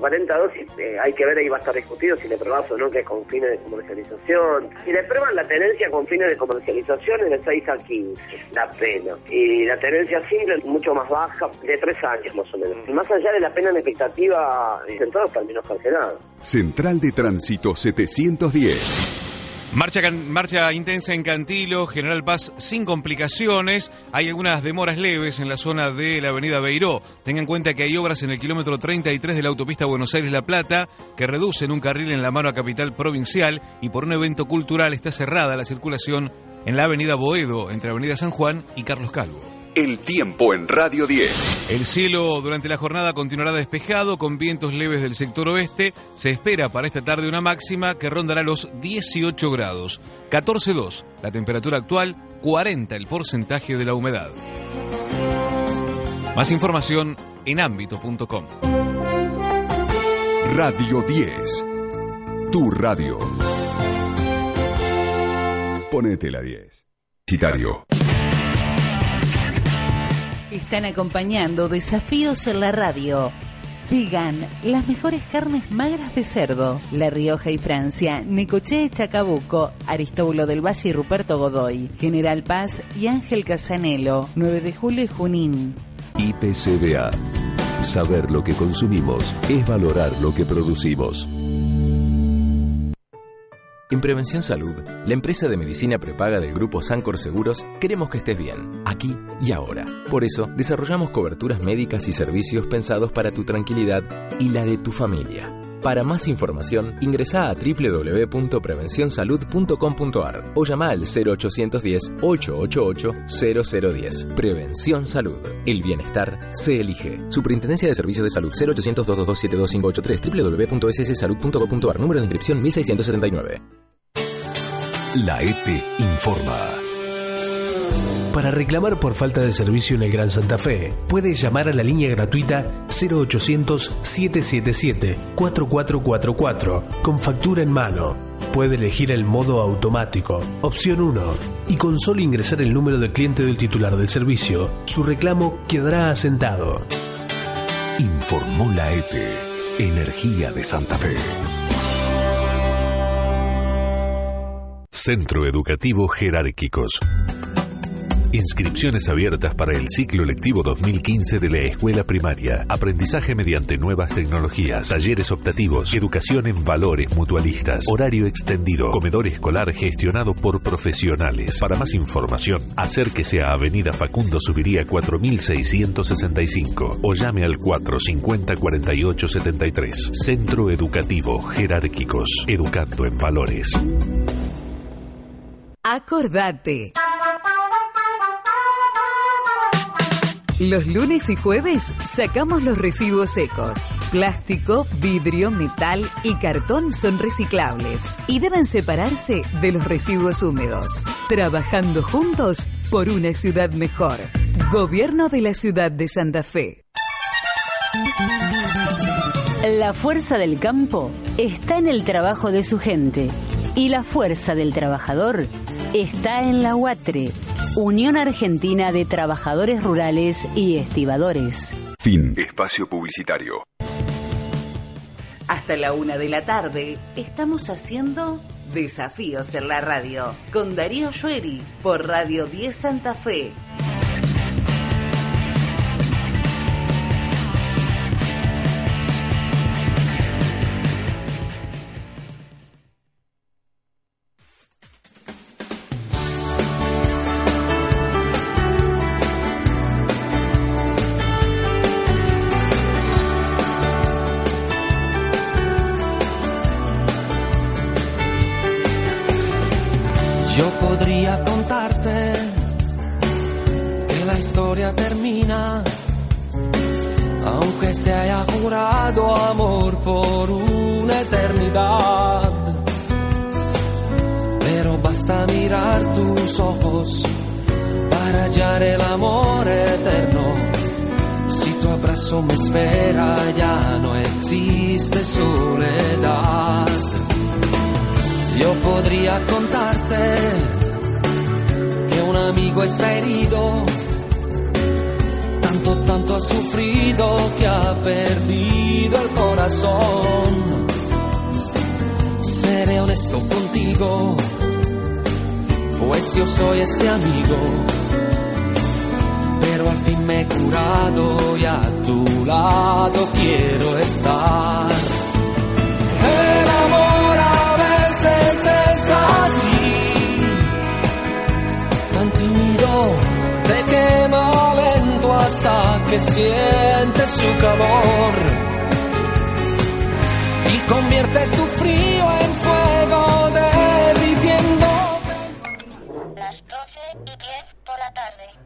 S21: 40 dosis, eh, hay que ver, ahí va a estar discutido si le probás o no que es con fines de comercialización. Si le prueban la tenencia con fines de comercialización es de 6 a 15, la pena. Y la tenencia simple es mucho más baja, de 3 años más o menos. Más allá de la pena en expectativa, en todos términos cancelados.
S4: Central de Tránsito 710.
S17: Marcha, marcha intensa en Cantilo, General Paz sin complicaciones. Hay algunas demoras leves en la zona de la avenida Beiró. Tengan en cuenta que hay obras en el kilómetro 33 de la autopista Buenos Aires-La Plata que reducen un carril en la mano a capital provincial y por un evento cultural está cerrada la circulación en la avenida Boedo entre Avenida San Juan y Carlos Calvo.
S4: El tiempo en Radio 10.
S17: El cielo durante la jornada continuará despejado con vientos leves del sector oeste. Se espera para esta tarde una máxima que rondará los 18 grados. 14.2 la temperatura actual, 40 el porcentaje de la humedad. Más información en ámbito.com.
S4: Radio 10. Tu radio. Ponete la 10. Citario.
S22: Están acompañando Desafíos en la Radio. Vegan, las mejores carnes magras de cerdo. La Rioja y Francia, Necoche Chacabuco, Aristóbulo del Valle y Ruperto Godoy, General Paz y Ángel Casanelo, 9 de julio y Junín.
S3: IPCBA. Saber lo que consumimos es valorar lo que producimos.
S5: En Prevención Salud, la empresa de medicina prepaga del grupo Sancor Seguros, queremos que estés bien, aquí y ahora. Por eso, desarrollamos coberturas médicas y servicios pensados para tu tranquilidad y la de tu familia. Para más información, ingresa a www.prevencionsalud.com.ar o llama al 0810-888-0010. Prevención Salud. El bienestar se elige. Superintendencia de Servicios de Salud 0800 222 www.sssalud.gov.ar Número de inscripción 1679.
S7: La EPE informa.
S6: Para reclamar por falta de servicio en el Gran Santa Fe, puedes llamar a la línea gratuita 0800-777-4444 con factura en mano. Puede elegir el modo automático, opción 1, y con solo ingresar el número de cliente del titular del servicio, su reclamo quedará asentado.
S7: Informó la EPE, Energía de Santa Fe. Centro Educativo Jerárquicos. Inscripciones abiertas para el ciclo lectivo 2015 de la escuela primaria. Aprendizaje mediante nuevas tecnologías, talleres optativos, educación en valores mutualistas, horario extendido, comedor escolar gestionado por profesionales. Para más información, acérquese a Avenida Facundo Subiría 4665 o llame al 450 4873. Centro Educativo Jerárquicos, educando en valores.
S22: Acordate. Los lunes y jueves sacamos los residuos secos. Plástico, vidrio, metal y cartón son reciclables y deben separarse de los residuos húmedos. Trabajando juntos por una ciudad mejor. Gobierno de la ciudad de Santa Fe.
S23: La fuerza del campo está en el trabajo de su gente y la fuerza del trabajador está en la UATRE, Unión Argentina de Trabajadores Rurales y Estibadores.
S4: Fin. Espacio publicitario.
S22: Hasta la una de la tarde estamos haciendo Desafíos en la Radio con Darío Shueri por Radio 10 Santa Fe.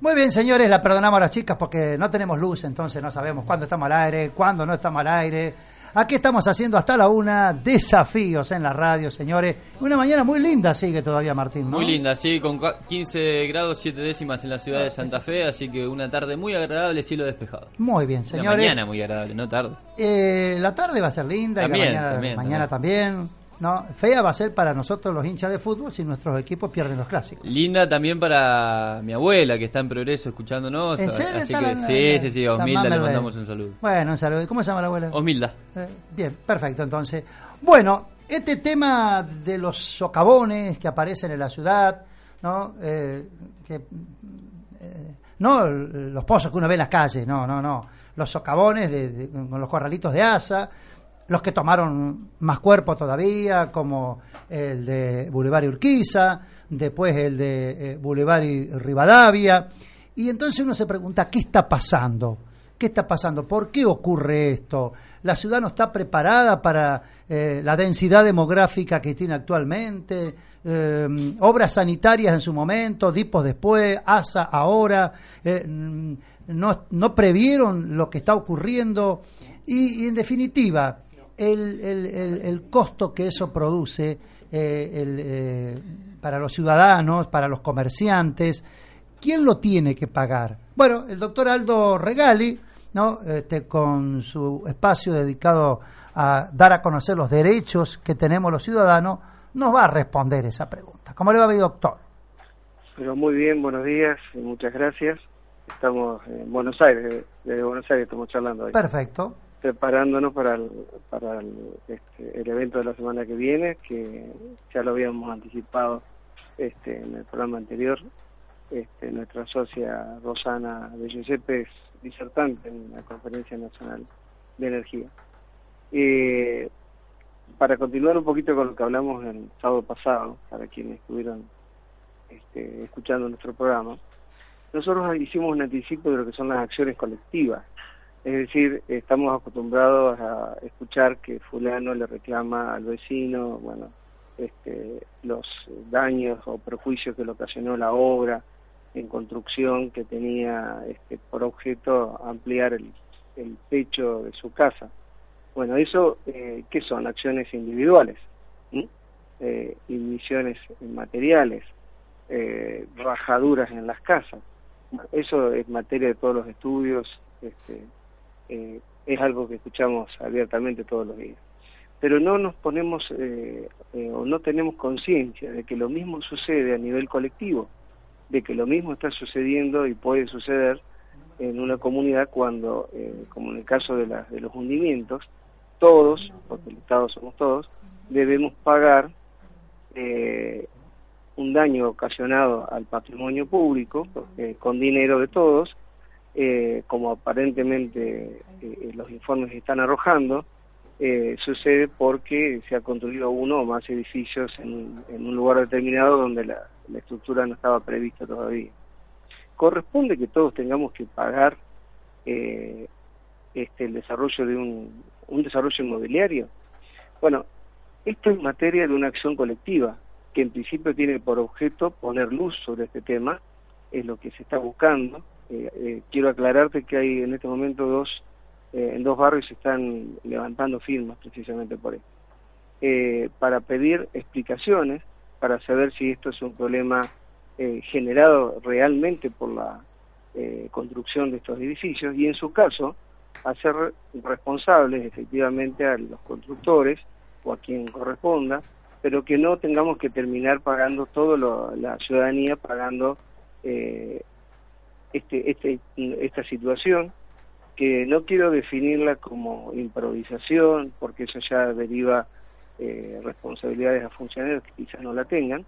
S11: Muy bien, señores, la perdonamos a las chicas porque no tenemos luz, entonces no sabemos cuándo estamos al aire, cuándo no estamos al aire. Aquí estamos haciendo hasta la una desafíos en la radio, señores. Una mañana muy linda sigue todavía, Martín, ¿no?
S12: Muy linda, sí, con cua- 15 grados 7 décimas en la ciudad de Santa Fe, así que una tarde muy agradable, cielo despejado.
S11: Muy bien,
S12: Una
S11: señores.
S12: mañana muy agradable, no tarde.
S11: Eh, la tarde va a ser linda y
S12: También,
S11: la mañana
S12: también,
S11: mañana también. ¿No? Fea va a ser para nosotros los hinchas de fútbol si nuestros equipos pierden los clásicos.
S12: Linda también para mi abuela que está en progreso escuchándonos.
S11: ¿En serio
S12: Así
S11: está
S12: que
S11: la-
S12: sí,
S11: la-
S12: sí, sí, Osmilda le mandamos un saludo.
S11: Bueno, un saludo. ¿Cómo se llama la abuela?
S12: Osmilda.
S11: Eh, bien, perfecto, entonces. Bueno, este tema de los socavones que aparecen en la ciudad, ¿no? Eh, que, eh, no los pozos que uno ve en las calles, no, no, no. Los socavones de, de- con los corralitos de asa, los que tomaron más cuerpo todavía, como el de Boulevard Urquiza, después el de eh, Boulevard Rivadavia. Y entonces uno se pregunta, ¿qué está pasando? ¿Qué está pasando? ¿Por qué ocurre esto? ¿La ciudad no está preparada para eh, la densidad demográfica que tiene actualmente? Eh, obras sanitarias en su momento, DIPOS después, ASA ahora, eh, no, previeron lo que está ocurriendo y en definitiva, el, el- el- el costo que eso produce eh, el, eh, para los ciudadanos, para los comerciantes, ¿quién lo tiene que pagar? Bueno, el doctor Aldo Regali, ¿no? Este, con su espacio dedicado a dar a conocer los derechos que tenemos los ciudadanos, nos va a responder esa pregunta. ¿Cómo le va, mi doctor?
S24: Pero muy bien, buenos días, y muchas gracias. Estamos en Buenos Aires, desde Buenos Aires estamos charlando hoy.
S11: Perfecto.
S24: Preparándonos para el, para el, este, el evento de la semana que viene, que ya lo habíamos anticipado este, en el programa anterior. este, nuestra socia Rosana de Giuseppe es disertante en la Conferencia Nacional de Energía. Eh, para continuar un poquito con lo que hablamos el sábado pasado, para quienes estuvieron este, escuchando nuestro programa, nosotros hicimos un anticipo de lo que son las acciones colectivas. Es decir, estamos acostumbrados a escuchar que fulano le reclama al vecino, bueno, este, los daños o perjuicios que le ocasionó la obra en construcción que tenía este, por objeto ampliar el, techo de su casa. Bueno, eso, eh, ¿qué son? Acciones individuales, eh, emisiones materiales, eh, rajaduras en las casas. Eso es materia de todos los estudios, este, eh, es algo que escuchamos abiertamente todos los días. Pero no nos ponemos eh, eh, o no tenemos conciencia de que lo mismo sucede a nivel colectivo, de que lo mismo está sucediendo y puede suceder en una comunidad cuando, como en el caso de, de los hundimientos, todos, porque el Estado somos todos, debemos pagar eh, un daño ocasionado al patrimonio público con dinero de todos, eh, como aparentemente eh, los informes están arrojando, eh, sucede porque se ha construido uno o más edificios en, en un lugar determinado donde la, la, estructura no estaba prevista todavía. ¿Corresponde que todos tengamos que pagar este, el desarrollo de un, un desarrollo inmobiliario? Bueno, esto es materia de una acción colectiva que en principio tiene por objeto poner luz sobre este tema, es lo que se está buscando. Eh, eh, quiero aclararte que hay en este momento dos, eh, en dos barrios se están levantando firmas precisamente por esto, eh, para pedir explicaciones, para saber si esto es un problema generado realmente por la construcción de estos edificios y en su caso hacer responsables efectivamente a los constructores o a quien corresponda pero que no tengamos que terminar pagando todo lo, la ciudadanía pagando este, este, esta situación que no quiero definirla como improvisación porque eso ya deriva eh, responsabilidades a funcionarios que quizás no la tengan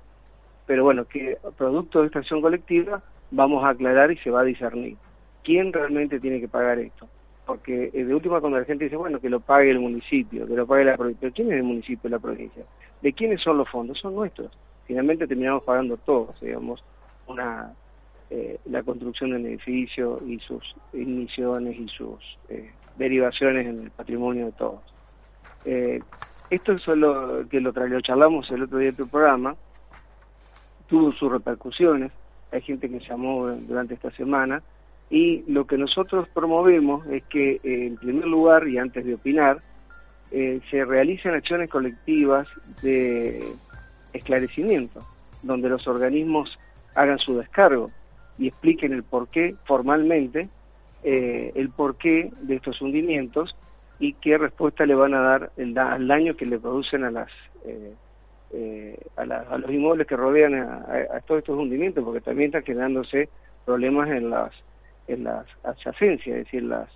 S24: pero bueno que producto de esta acción colectiva vamos a aclarar y se va a discernir quién realmente tiene que pagar esto porque eh, de última cuando la gente dice, bueno, que lo pague el municipio, que lo pague la provincia, pero ¿quién es el municipio y la provincia? ¿De quiénes son los fondos? Son nuestros. Finalmente terminamos pagando todos, digamos, una eh, la construcción del edificio y sus emisiones y sus eh, derivaciones en el patrimonio de todos. Eh, esto es lo que lo, lo charlamos el otro día en tu programa, tuvo sus repercusiones, hay gente que llamó durante esta semana, y lo que nosotros promovemos es que, eh, en primer lugar, y antes de opinar, eh, se realicen acciones colectivas de esclarecimiento, donde los organismos hagan su descargo y expliquen el porqué formalmente, eh, el porqué de estos hundimientos y qué respuesta le van a dar el da al daño que le producen a las eh, eh, a, la, a, los inmuebles que rodean a, todos estos hundimientos, porque también están generándose problemas en las en las adyacencias, es decir, las,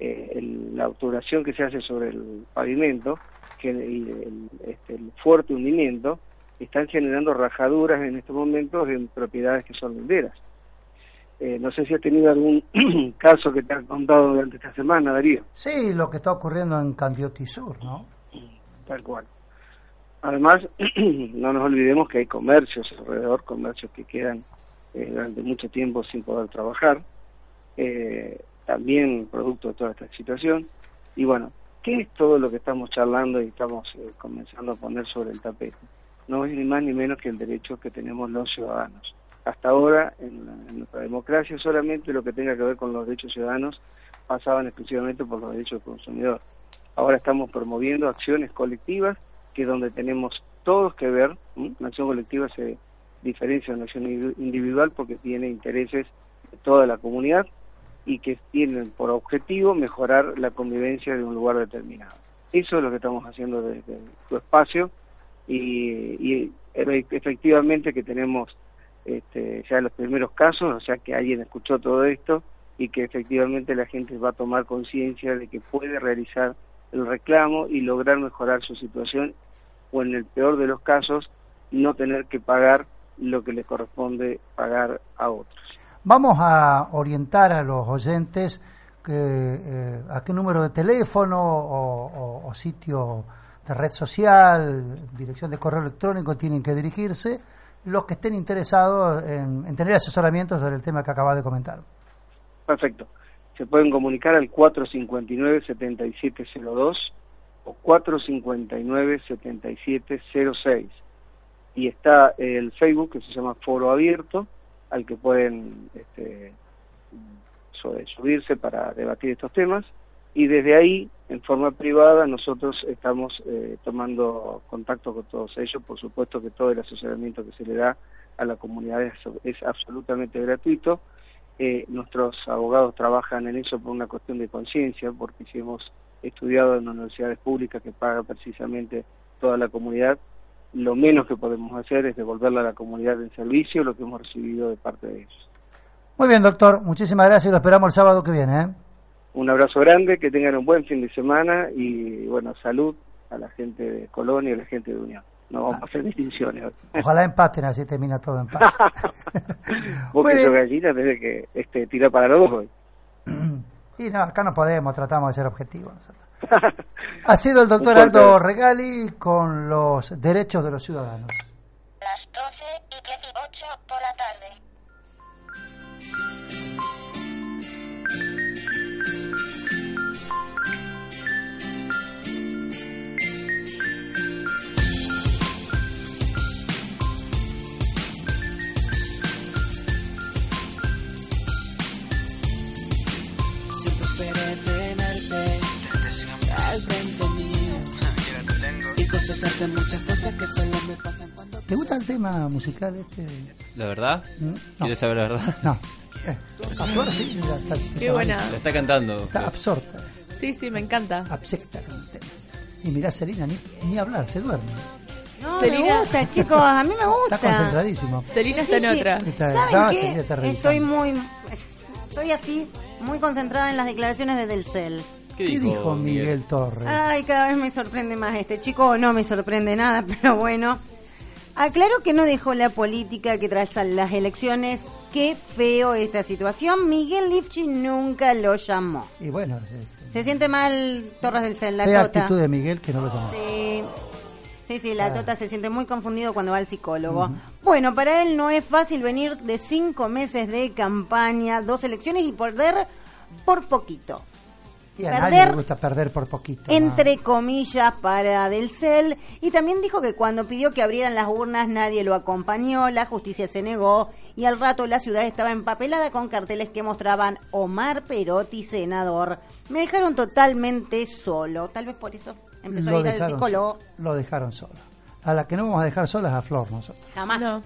S24: eh, el, la obturación que se hace sobre el pavimento que, el, este, el fuerte hundimiento, están generando rajaduras en estos momentos en propiedades que son linderas. Eh, no sé si has tenido algún (clears throat) caso que te han contado durante esta semana, Darío.
S11: Sí, lo que está ocurriendo en Candioti Sur, ¿no?
S24: Tal cual. Además, (clears throat) no nos olvidemos que hay comercios alrededor, comercios que quedan eh, durante mucho tiempo sin poder trabajar, eh, también producto de toda esta situación. Y bueno, ¿qué es todo lo que estamos charlando y estamos eh, comenzando a poner sobre el tapete? No es ni más ni menos que el derecho que tenemos los ciudadanos. Hasta ahora, en, la, nuestra democracia, solamente lo que tenga que ver con los derechos ciudadanos pasaban exclusivamente por los derechos del consumidor. Ahora estamos promoviendo acciones colectivas que es donde tenemos todos que ver, ¿m? una acción colectiva se diferencia de una acción individual porque tiene intereses de toda la comunidad y que tienen por objetivo mejorar la convivencia de un lugar determinado. Eso es lo que estamos haciendo desde tu espacio y, y efectivamente que tenemos este, ya los primeros casos, o sea que alguien escuchó todo esto y que efectivamente la gente va a tomar conciencia de que puede realizar el reclamo y lograr mejorar su situación o en el peor de los casos no tener que pagar lo que le corresponde pagar a otros.
S11: Vamos a orientar a los oyentes que, eh, a qué número de teléfono o, sitio de red social, dirección de correo electrónico tienen que dirigirse los que estén interesados en, en tener asesoramiento sobre el tema que acaba de comentar.
S24: Perfecto. Se pueden comunicar al 459-7702 o 459-7706. Y está el Facebook que se llama Foro Abierto, al que pueden este, su- subirse para debatir estos temas. Y desde ahí, en forma privada, nosotros estamos eh, tomando contacto con todos ellos. Por supuesto que todo el asesoramiento que se le da a la comunidad es, absolutamente gratuito. Eh, nuestros abogados trabajan en eso por una cuestión de conciencia, porque si hemos estudiado en universidades públicas que paga precisamente toda la comunidad, lo menos que podemos hacer es devolverle a la comunidad en servicio lo que hemos recibido de parte de ellos.
S11: Muy bien, doctor. Muchísimas gracias lo esperamos el sábado que viene. ¿eh?
S24: Un abrazo grande, que tengan un buen fin de semana y bueno, salud a la gente de Colón y a la gente de Unión. No vamos a hacer distinciones. hoy.
S11: Ojalá empaten, así termina todo en paz. (laughs)
S24: Vos que sos gallina desde que este, tira para los dos hoy. (clears throat)
S11: Y no, acá no podemos, tratamos de ser objetivos. nosotros. (laughs) Ha sido el doctor Aldo Regali con los derechos de los ciudadanos.
S10: Las 12 y 18 por la tarde.
S11: Tema musical este?
S12: ¿La verdad?
S11: Mm,
S12: ¿Quieres saber la verdad?
S11: No. Eh, Flor sí, ya está-
S13: Qué
S11: está-
S13: buena.
S12: La está cantando.
S11: Está absorta,
S13: Sí, sí, me encanta.
S11: absecta con el tema. Y mirá, Selena, ni, ni hablar, se duerme.
S14: No,
S13: Celina-
S14: me gusta, chicos, a mí me gusta.
S11: Está concentradísimo.
S13: Celina está en otra.
S11: Está-
S14: ¿Saben
S11: no,
S14: qué?
S11: Celina está.
S14: Estoy muy... Estoy así, muy concentrada en las declaraciones de Delcel.
S12: ¿Qué,
S11: ¿Qué
S12: dijo,
S11: dijo Miguel Torres?
S14: Ay, cada vez me sorprende más este chico, no me sorprende nada, (laughs) pero bueno. Aclaro que no dejó la política que tras las elecciones. Qué feo esta situación. Miguel Lifchi nunca lo llamó.
S11: Y bueno,
S14: Se siente mal Torres del Cel, la
S11: fea
S14: tota.
S11: actitud de Miguel que no lo llamó.
S14: Sí, sí, sí, la
S11: Ah.
S14: Tota se siente muy confundido cuando va al psicólogo. Bueno, para él no es fácil venir de cinco meses de campaña, dos elecciones y perder por poquito.
S11: Y a
S14: Perder-
S11: nadie le gusta perder por poquito. ¿no?
S14: Entre comillas para Del Cel y también dijo que cuando pidió que abrieran las urnas nadie lo acompañó, la justicia se negó y al rato la ciudad estaba empapelada con carteles que mostraban Omar Perotti senador. Me dejaron totalmente solo, tal vez por eso empezó a ir al psicólogo.
S11: lo dejaron solo. A la que no vamos a dejar sola es a Flor nosotros.
S14: Jamás.
S13: No.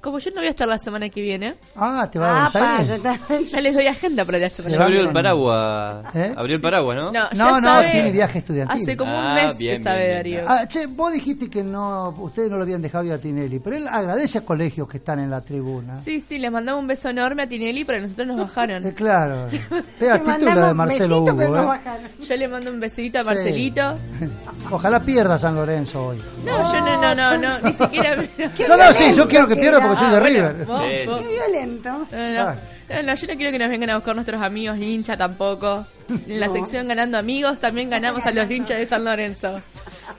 S13: Como yo no voy a estar la semana que viene,
S11: Ah, te va a Buenos
S14: Ah,
S11: Aires.
S14: pa, ya está.
S13: ya les doy agenda para la semana
S12: Se
S13: que
S12: abrió
S13: viene.
S12: el paraguas.
S11: ¿Eh?
S12: Abrió el paraguas, ¿no?
S13: No,
S11: No,
S13: ya
S11: no,
S13: sabe-
S11: tiene viaje estudiantil.
S13: Hace como un
S12: Ah,
S13: mes
S12: bien,
S13: que sabe
S12: bien,
S13: Darío.
S11: Ah, che, vos dijiste que no, ustedes no lo habían dejado ir a Tinelli, pero él agradece a colegios que están en la tribuna.
S13: Sí, sí, les mandamos un beso enorme a Tinelli, pero nosotros nos bajaron.
S11: Eh, claro. (laughs) Fea actitud la de Marcelo
S14: besitos, pero
S11: Hugo.
S14: nos
S11: ¿eh?
S14: bajaron.
S13: Yo le mando un besito a
S11: Sí.
S13: Marcelito.
S11: Ojalá pierda San Lorenzo hoy.
S13: No, yo no, no, no, no, ni siquiera. (laughs)
S11: No, no, sí, yo quiero que pierda porque soy de
S13: Ah, bueno,
S11: River.
S13: vos-
S12: Sí,
S13: vos-
S14: Qué violento.
S13: No, no, no, no, yo no quiero que nos vengan a buscar nuestros amigos hincha tampoco. En (laughs) la
S14: No.
S13: sección ganando amigos también ganamos a los hinchas de San Lorenzo.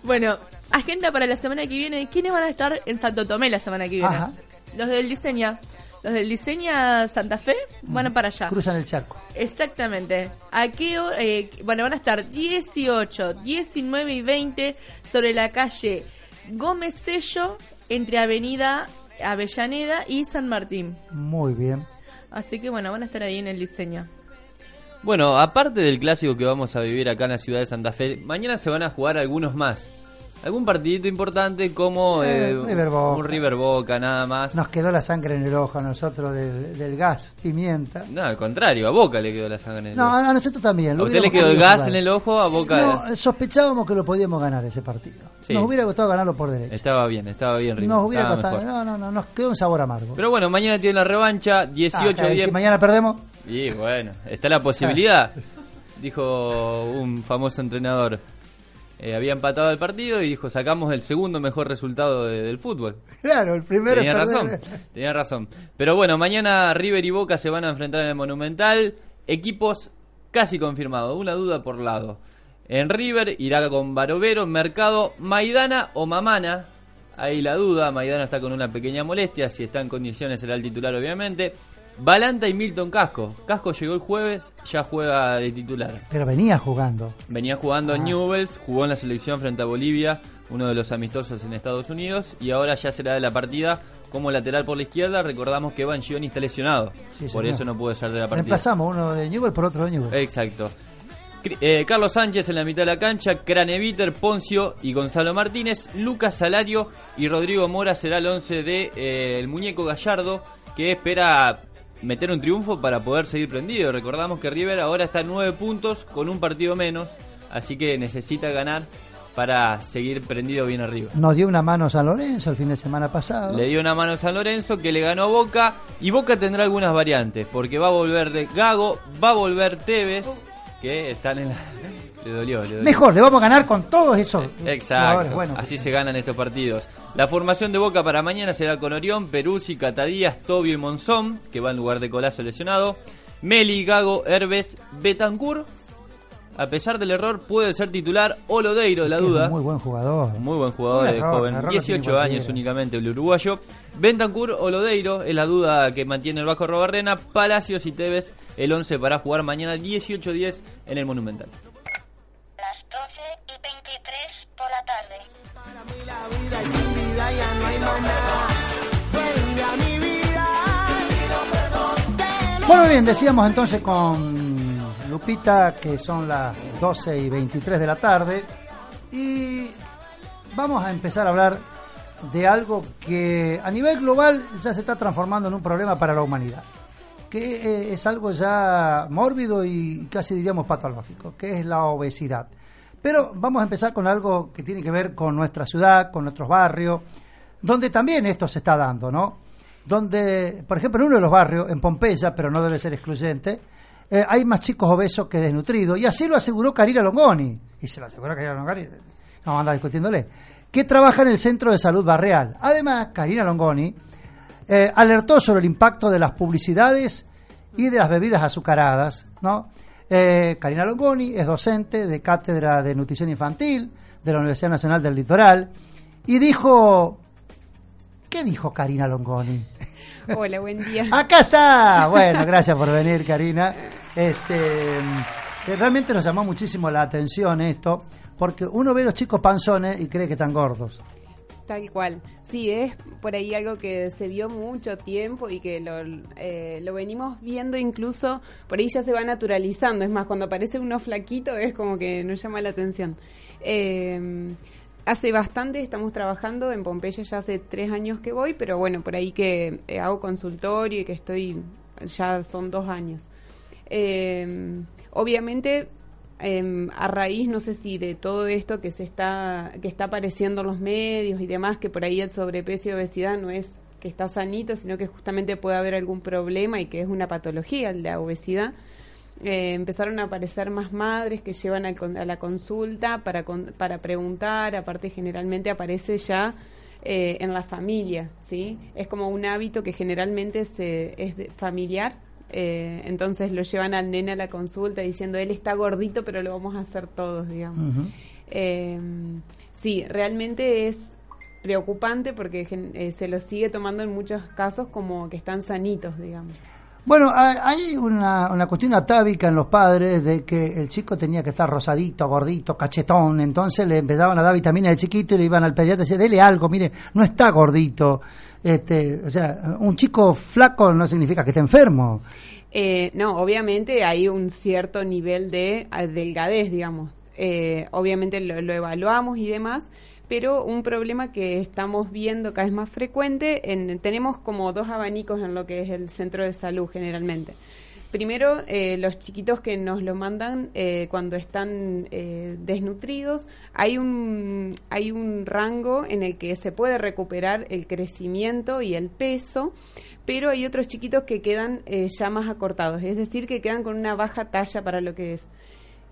S13: Bueno, agenda para la semana que viene. ¿Quiénes van a estar en Santo Tomé la semana que viene?
S11: Ajá.
S13: Los del Diseña. Los del Diseña Santa Fe van para allá.
S11: Cruzan el charco.
S13: Exactamente. ¿A qué hora? Eh, bueno, van a estar 18, 19 y 20 sobre la calle Gómez Sello entre Avenida Avellaneda y San Martín.
S11: Muy bien.
S13: Así que bueno, van a estar ahí en el diseño.
S12: Bueno, aparte del clásico que vamos a vivir acá en la ciudad de Santa Fe, mañana se van a jugar algunos más. Algún partidito importante como
S11: Eh,
S12: eh,
S11: River Boca.
S12: un River Boca, nada más.
S11: Nos quedó la sangre en el ojo a nosotros del, del gas, pimienta.
S12: No, al contrario, a Boca le quedó la sangre en el
S11: No,
S12: ojo.
S11: a a nosotros también.
S12: ¿A
S11: lo
S12: usted le quedó el gas
S11: jugar.
S12: en el ojo? A Boca
S11: No, sospechábamos que lo podíamos ganar ese partido.
S12: Sí.
S11: Nos hubiera gustado ganarlo por derecha.
S12: estaba bien, estaba bien River.
S11: Nos hubiera
S12: estaba
S11: costado.
S12: mejor.
S11: No, no, no, nos quedó un sabor amargo.
S12: Pero bueno, mañana tiene la revancha, 18
S11: Ah, eh,
S12: 10.
S11: si mañana perdemos,
S12: Y bueno, está la posibilidad, (laughs) dijo un famoso entrenador. Eh, había empatado el partido y dijo, sacamos el segundo mejor resultado de- del fútbol.
S11: Claro, el primero
S12: Tenía razón, tenía razón. Pero bueno, mañana River y Boca se van a enfrentar en el Monumental. Equipos casi confirmados, una duda por lado. En River irá con Barovero, Mercado, Maidana o Mamana. Ahí la duda, Maidana está con una pequeña molestia, si está en condiciones será el titular obviamente. Balanta y Milton Casco. Casco llegó el jueves, ya juega de titular.
S11: Pero venía jugando.
S12: Venía jugando en Newells, jugó en la selección frente a Bolivia, uno de los amistosos en Estados Unidos, y ahora ya será de la partida como lateral por la izquierda. Recordamos que Banchioni está lesionado,
S11: Sí,
S12: por eso no puede ser de la partida.
S11: Reemplazamos uno de Newell por otro de Newell.
S12: Exacto. Eh, Carlos Sánchez en la mitad de la cancha, Craneviter, Poncio y Gonzalo Martínez, Lucas Salario y Rodrigo Mora será el 11 de eh, el muñeco Gallardo que espera meter un triunfo para poder seguir prendido. Recordamos que River ahora está en 9 puntos con un partido menos, así que necesita ganar para seguir prendido bien arriba.
S11: Nos dio una mano San Lorenzo el fin de semana pasado.
S12: Le dio una mano a San Lorenzo que le ganó a Boca y Boca tendrá algunas variantes porque va a volver de Gago, va a volver Tevez que están en la... Le dolió, le dolió.
S11: Mejor, le vamos a ganar con todos esos
S12: Exacto,
S11: jugadores. Bueno,
S12: así se ganan estos partidos. La formación de Boca para mañana será con Orión, Peruzzi, Catadías, Tobio y Monzón, que va en lugar de Colazo lesionado. Meli, Gago, Herbes, Betancur. A pesar del error, puede ser titular Olodeiro, la duda.
S11: muy buen jugador.
S12: Muy buen jugador,
S11: error,
S12: joven,
S11: un error no
S12: 18
S11: tiene
S12: años únicamente el uruguayo. Bentancur o Lodeiro es la duda que mantiene el Vasco Robarrena. Palacios y Tevez el 11 para jugar mañana 18-10 en el Monumental.
S10: Las 12 y 23 por la tarde.
S11: Bueno, bien, decíamos entonces con Lupita que son las 12 y 23 de la tarde y vamos a empezar a hablar de algo que a nivel global ya se está transformando en un problema para la humanidad, que eh, es algo ya mórbido y casi diríamos patológico, que es la obesidad. Pero vamos a empezar con algo que tiene que ver con nuestra ciudad, con nuestros barrios, donde también esto se está dando, ¿no? Donde, por ejemplo, en uno de los barrios, en Pompeya, pero no debe ser excluyente, eh, hay más chicos obesos que desnutridos, y así lo aseguró Karina Longoni, y se lo aseguró Karina Longoni, no vamos a andar discutiéndole, que trabaja en el Centro de Salud Barreal. Además, Karina Longoni eh, alertó sobre el impacto de las publicidades y de las bebidas azucaradas, ¿no? Eh, Karina Longoni es docente de cátedra de nutrición infantil de la Universidad Nacional del Litoral y dijo, ¿qué dijo Karina Longoni? (laughs)
S25: Hola, buen día. (laughs)
S11: Acá está. Bueno, gracias por venir, Karina. Este, eh, realmente nos llamó muchísimo la atención esto, porque uno ve a los chicos panzones y cree que están gordos.
S25: Tal cual. Sí, es por ahí algo que se vio mucho tiempo y que lo, eh, lo venimos viendo incluso, por ahí ya se va naturalizando. Es más, cuando aparece uno flaquito es como que nos llama la atención. Eh, hace bastante estamos trabajando en Pompeya, ya hace tres años que voy, pero bueno, por ahí que eh, hago consultorio y que estoy, ya son dos años. Eh, obviamente eh, a raíz, no sé si de todo esto que se está, que está apareciendo en los medios y demás, que por ahí el sobrepeso y obesidad no es que está sanito, sino que justamente puede haber algún problema y que es una patología la obesidad. Eh, empezaron a aparecer más madres que llevan a, a la consulta para, con- para preguntar, aparte generalmente aparece ya eh, en la familia, ¿sí? Es como un hábito que generalmente se, es familiar, eh, entonces lo llevan al nene a la consulta diciendo, él está gordito, pero lo vamos a hacer todos, digamos. Eh, sí, realmente es preocupante porque eh, se lo sigue tomando en muchos casos como que están sanitos, digamos.
S11: Bueno, hay- hay una, una cuestión atávica en los padres de que el chico tenía que estar rosadito, gordito, cachetón, entonces le empezaban a dar vitaminas de chiquito y le iban al pediatra y decían, dele algo, mire, no está gordito. Este, o sea, un chico flaco no significa que esté enfermo.
S25: Eh, no, obviamente hay un cierto nivel de ah, delgadez, digamos. Eh, obviamente lo, evaluamos y demás, pero un problema que estamos viendo cada vez más frecuente, en, tenemos como dos abanicos en lo que es el centro de salud generalmente. Primero, eh, los chiquitos que nos lo mandan eh, cuando están eh, desnutridos, hay un, hay un rango en el que se puede recuperar el crecimiento y el peso, pero hay otros chiquitos que quedan eh, ya más acortados, es decir, que quedan con una baja talla para lo que es.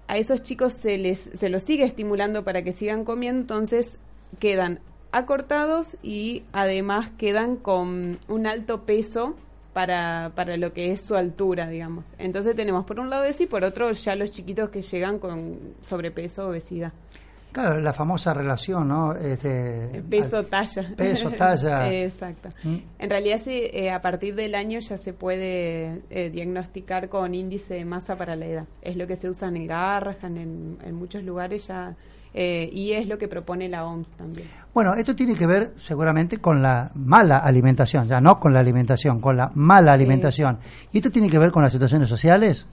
S25: a esos chicos se les se los sigue estimulando para que sigan comiendo, entonces quedan acortados y además quedan con un alto peso para, para lo que es su altura, digamos. Entonces tenemos por un lado eso y por otro ya los chiquitos que llegan con sobrepeso, obesidad.
S11: Claro, la famosa relación, ¿no? Este,
S25: peso talla.
S11: Peso talla. (laughs)
S25: Exacto.
S11: ¿Mm?
S25: En realidad sí, eh, a partir del año ya se puede eh, diagnosticar con índice de masa para la edad. Es lo que se usa en Garrahan, en, en muchos lugares ya, eh, y es lo que propone la OMS también.
S11: Bueno, esto tiene que ver seguramente con la mala alimentación, ya no con la alimentación, con la mala alimentación. ¿Y esto tiene que ver con las situaciones sociales?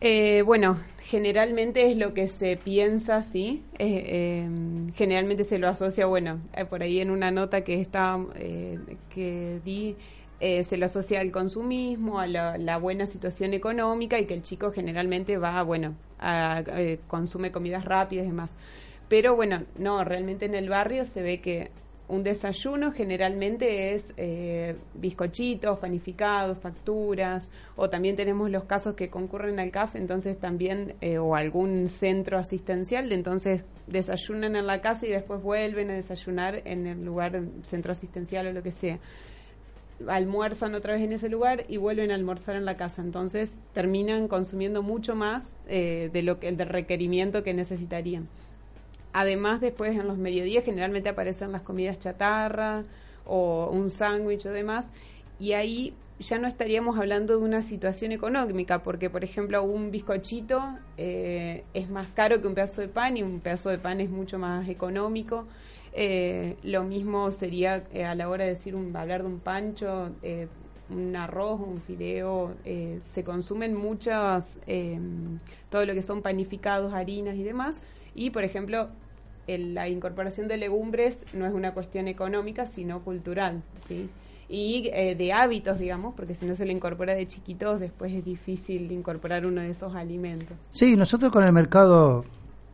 S25: Eh, bueno, generalmente es lo que se piensa, sí. Eh, eh, generalmente se lo asocia, bueno, eh, por ahí en una nota que está eh, que di eh, se lo asocia al consumismo, a la, la buena situación económica y que el chico generalmente va, bueno, a, eh, consume comidas rápidas y demás. Pero bueno, no, realmente en el barrio se ve que un desayuno generalmente es eh, bizcochitos, panificados, facturas, o también tenemos los casos que concurren al CAF, entonces también, eh, o algún centro asistencial, entonces desayunan en la casa y después vuelven a desayunar en el lugar, centro asistencial o lo que sea. Almuerzan otra vez en ese lugar y vuelven a almorzar en la casa, entonces terminan consumiendo mucho más eh, de lo que el del requerimiento que necesitarían. Además, después en los mediodías generalmente aparecen las comidas chatarra o un sándwich o demás, y ahí ya no estaríamos hablando de una situación económica, porque por ejemplo un bizcochito eh, es más caro que un pedazo de pan y un pedazo de pan es mucho más económico. Eh, lo mismo sería eh, a la hora de decir un, hablar de un pancho, eh, un arroz, un fideo, eh, se consumen muchas, eh, todo lo que son panificados, harinas y demás. Y, por ejemplo, el- la incorporación de legumbres no es una cuestión económica, sino cultural, ¿sí? Y de hábitos, digamos, porque si no se le incorpora de chiquitos, después es difícil incorporar uno de esos alimentos.
S11: Sí, nosotros con el mercado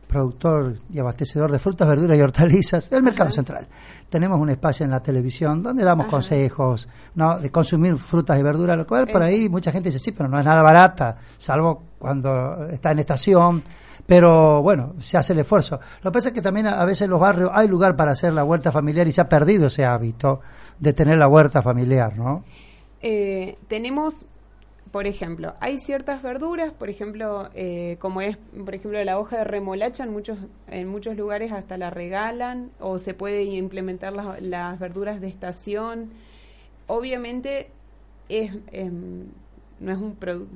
S11: productor y abastecedor de frutas, verduras y hortalizas, el mercado central. Tenemos un espacio en la televisión donde damos
S25: Ajá.
S11: consejos ¿no? de consumir frutas y verduras, lo cual por
S25: Eh.
S11: ahí mucha gente dice, sí, pero no es nada barata, salvo cuando está en estación. Pero bueno, se hace el esfuerzo. Lo que pasa es que también a a veces en los barrios hay lugar para hacer la huerta familiar y se ha perdido ese hábito de tener la huerta familiar, ¿no?
S25: Eh, tenemos, por ejemplo, hay ciertas verduras, por ejemplo, eh, como es, por ejemplo, la hoja de remolacha, en muchos, en muchos lugares hasta la regalan, o se puede implementar las, las verduras de estación. Obviamente, es, em, no es un producto.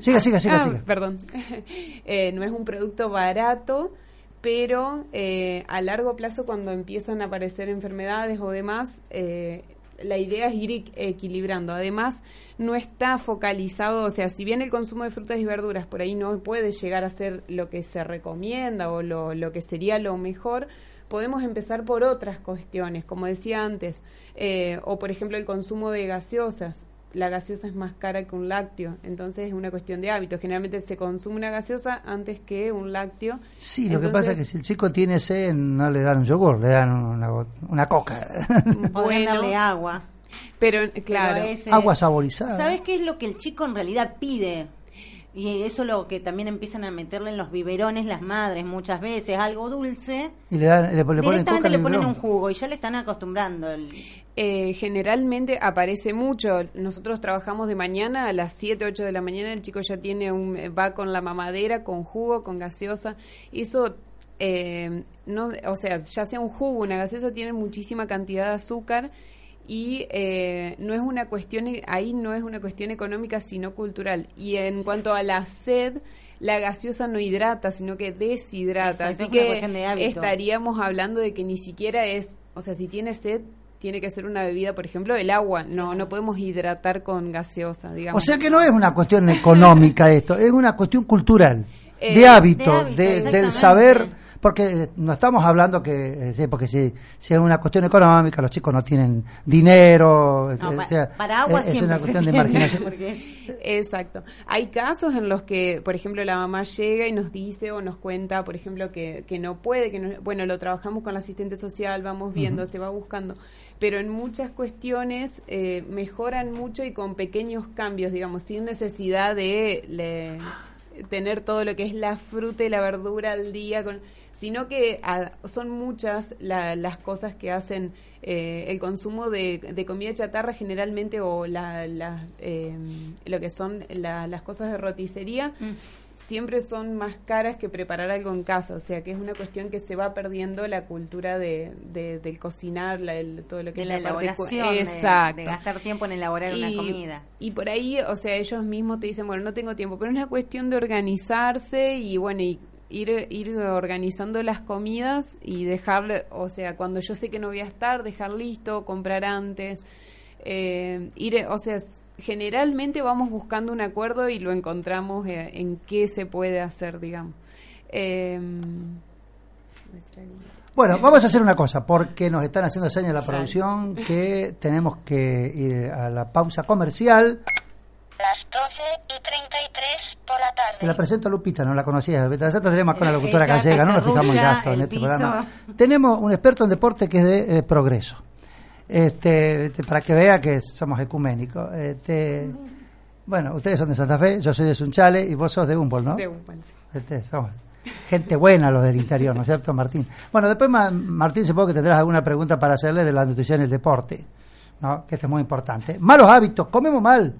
S11: Siga, siga, siga, siga.
S25: Perdón. (laughs) Eh, no es un producto barato, pero eh, a largo plazo cuando empiezan a aparecer enfermedades o demás, eh, la idea es ir equ- equilibrando. Además, no está focalizado, o sea, si bien el consumo de frutas y verduras por ahí no puede llegar a ser lo que se recomienda o lo, lo que sería lo mejor, podemos empezar por otras cuestiones, como decía antes, eh, o por ejemplo el consumo de gaseosas. La gaseosa es más cara que un lácteo, entonces es una cuestión de hábito. Generalmente se consume una gaseosa antes que un lácteo.
S11: Sí, lo que pasa es que si el chico tiene sed, no le dan un yogur, le dan una, una coca.
S14: Podrían darle agua.
S25: Pero, claro.
S14: ese-
S11: Agua saborizada.
S14: ¿Sabes qué es lo que el chico en realidad pide? Y eso es lo que también empiezan a meterle en los biberones las madres muchas veces, algo dulce.
S11: Y le, dan, le, le ponen
S14: directamente le ponen un jugo y ya le están acostumbrando. El...
S25: Eh, generalmente aparece mucho. Nosotros trabajamos de mañana a las 7, 8 de la mañana. El chico ya tiene un, va con la mamadera, con jugo, con gaseosa. Eso, eh, no, o sea, ya sea un jugo, una gaseosa, tiene muchísima cantidad de azúcar y eh, no es una cuestión, ahí no es una cuestión económica, sino cultural. Y en cuanto a la sed, la gaseosa no hidrata, sino que deshidrata.
S14: Exacto,
S25: Así
S14: es una
S25: que
S14: cuestión de hábito.
S25: estaríamos hablando de que ni siquiera es, o sea, si tiene sed, tiene que ser una bebida, por ejemplo, el agua. No, no podemos hidratar con gaseosa, digamos.
S11: O sea que no es una cuestión económica esto, es una cuestión cultural,
S25: Eh,
S11: de hábito,
S25: de hábito,
S11: de- del saber, porque eh, no estamos hablando que, eh, porque si, si es una cuestión económica, los chicos no tienen dinero,
S14: No,
S11: eh, o sea,
S14: para agua
S11: es
S14: siempre
S11: una cuestión de marginación.
S14: porque es-
S25: Exacto. Hay casos en los que, por ejemplo, la mamá llega y nos dice o nos cuenta, por ejemplo, que, que no puede, que no- bueno, lo trabajamos con la asistente social, vamos viendo, se va buscando. Pero en muchas cuestiones eh, mejoran mucho y con pequeños cambios, digamos, sin necesidad de le- tener todo lo que es la fruta y la verdura al día, con, sino que ah, son muchas la- las cosas que hacen eh, el consumo de, de comida chatarra generalmente o la, la, eh, lo que son la- las cosas de roticería. Siempre son más caras que preparar algo en casa, o sea que es una cuestión que se va perdiendo la cultura de, de- del cocinar, la- el- todo lo que
S14: de
S25: es
S14: la elaboración,
S25: Exacto.
S14: De, gastar tiempo en elaborar una
S25: Y-
S14: comida.
S25: Y por ahí, o sea, ellos mismos te dicen, bueno, no tengo tiempo, pero es una cuestión de organizarse y bueno, y ir, ir organizando las comidas y dejar, o sea, cuando yo sé que no voy a estar, dejar listo, comprar antes, eh, ir, o sea, generalmente vamos buscando un acuerdo y lo encontramos eh, en qué se puede hacer, digamos. Eh,
S11: Bueno, vamos a hacer una cosa, porque nos están haciendo señas la producción que tenemos que ir a la pausa comercial.
S10: Las 12 y 33 por la tarde.
S11: Te la presento a Lupita, no la conocías. Nosotros tenemos con la
S10: Ella
S11: locutora gallega, no nos fijamos en
S10: desarrolla
S11: gasto en este
S10: piso.
S11: programa. Tenemos un experto en deporte que es de eh, progreso. Este, este, para que vea que somos ecuménicos. Este, bueno, ustedes son de Santa Fe, yo soy de Sunchale y vos sos de Humboldt, ¿no?
S25: de Humboldt.
S11: Este, somos gente buena los del interior, ¿no es cierto, Martín? Bueno, después, Ma- Martín, supongo que tendrás alguna pregunta para hacerle de la nutrición y el deporte, ¿no? Que esto es muy importante. Malos hábitos, comemos mal,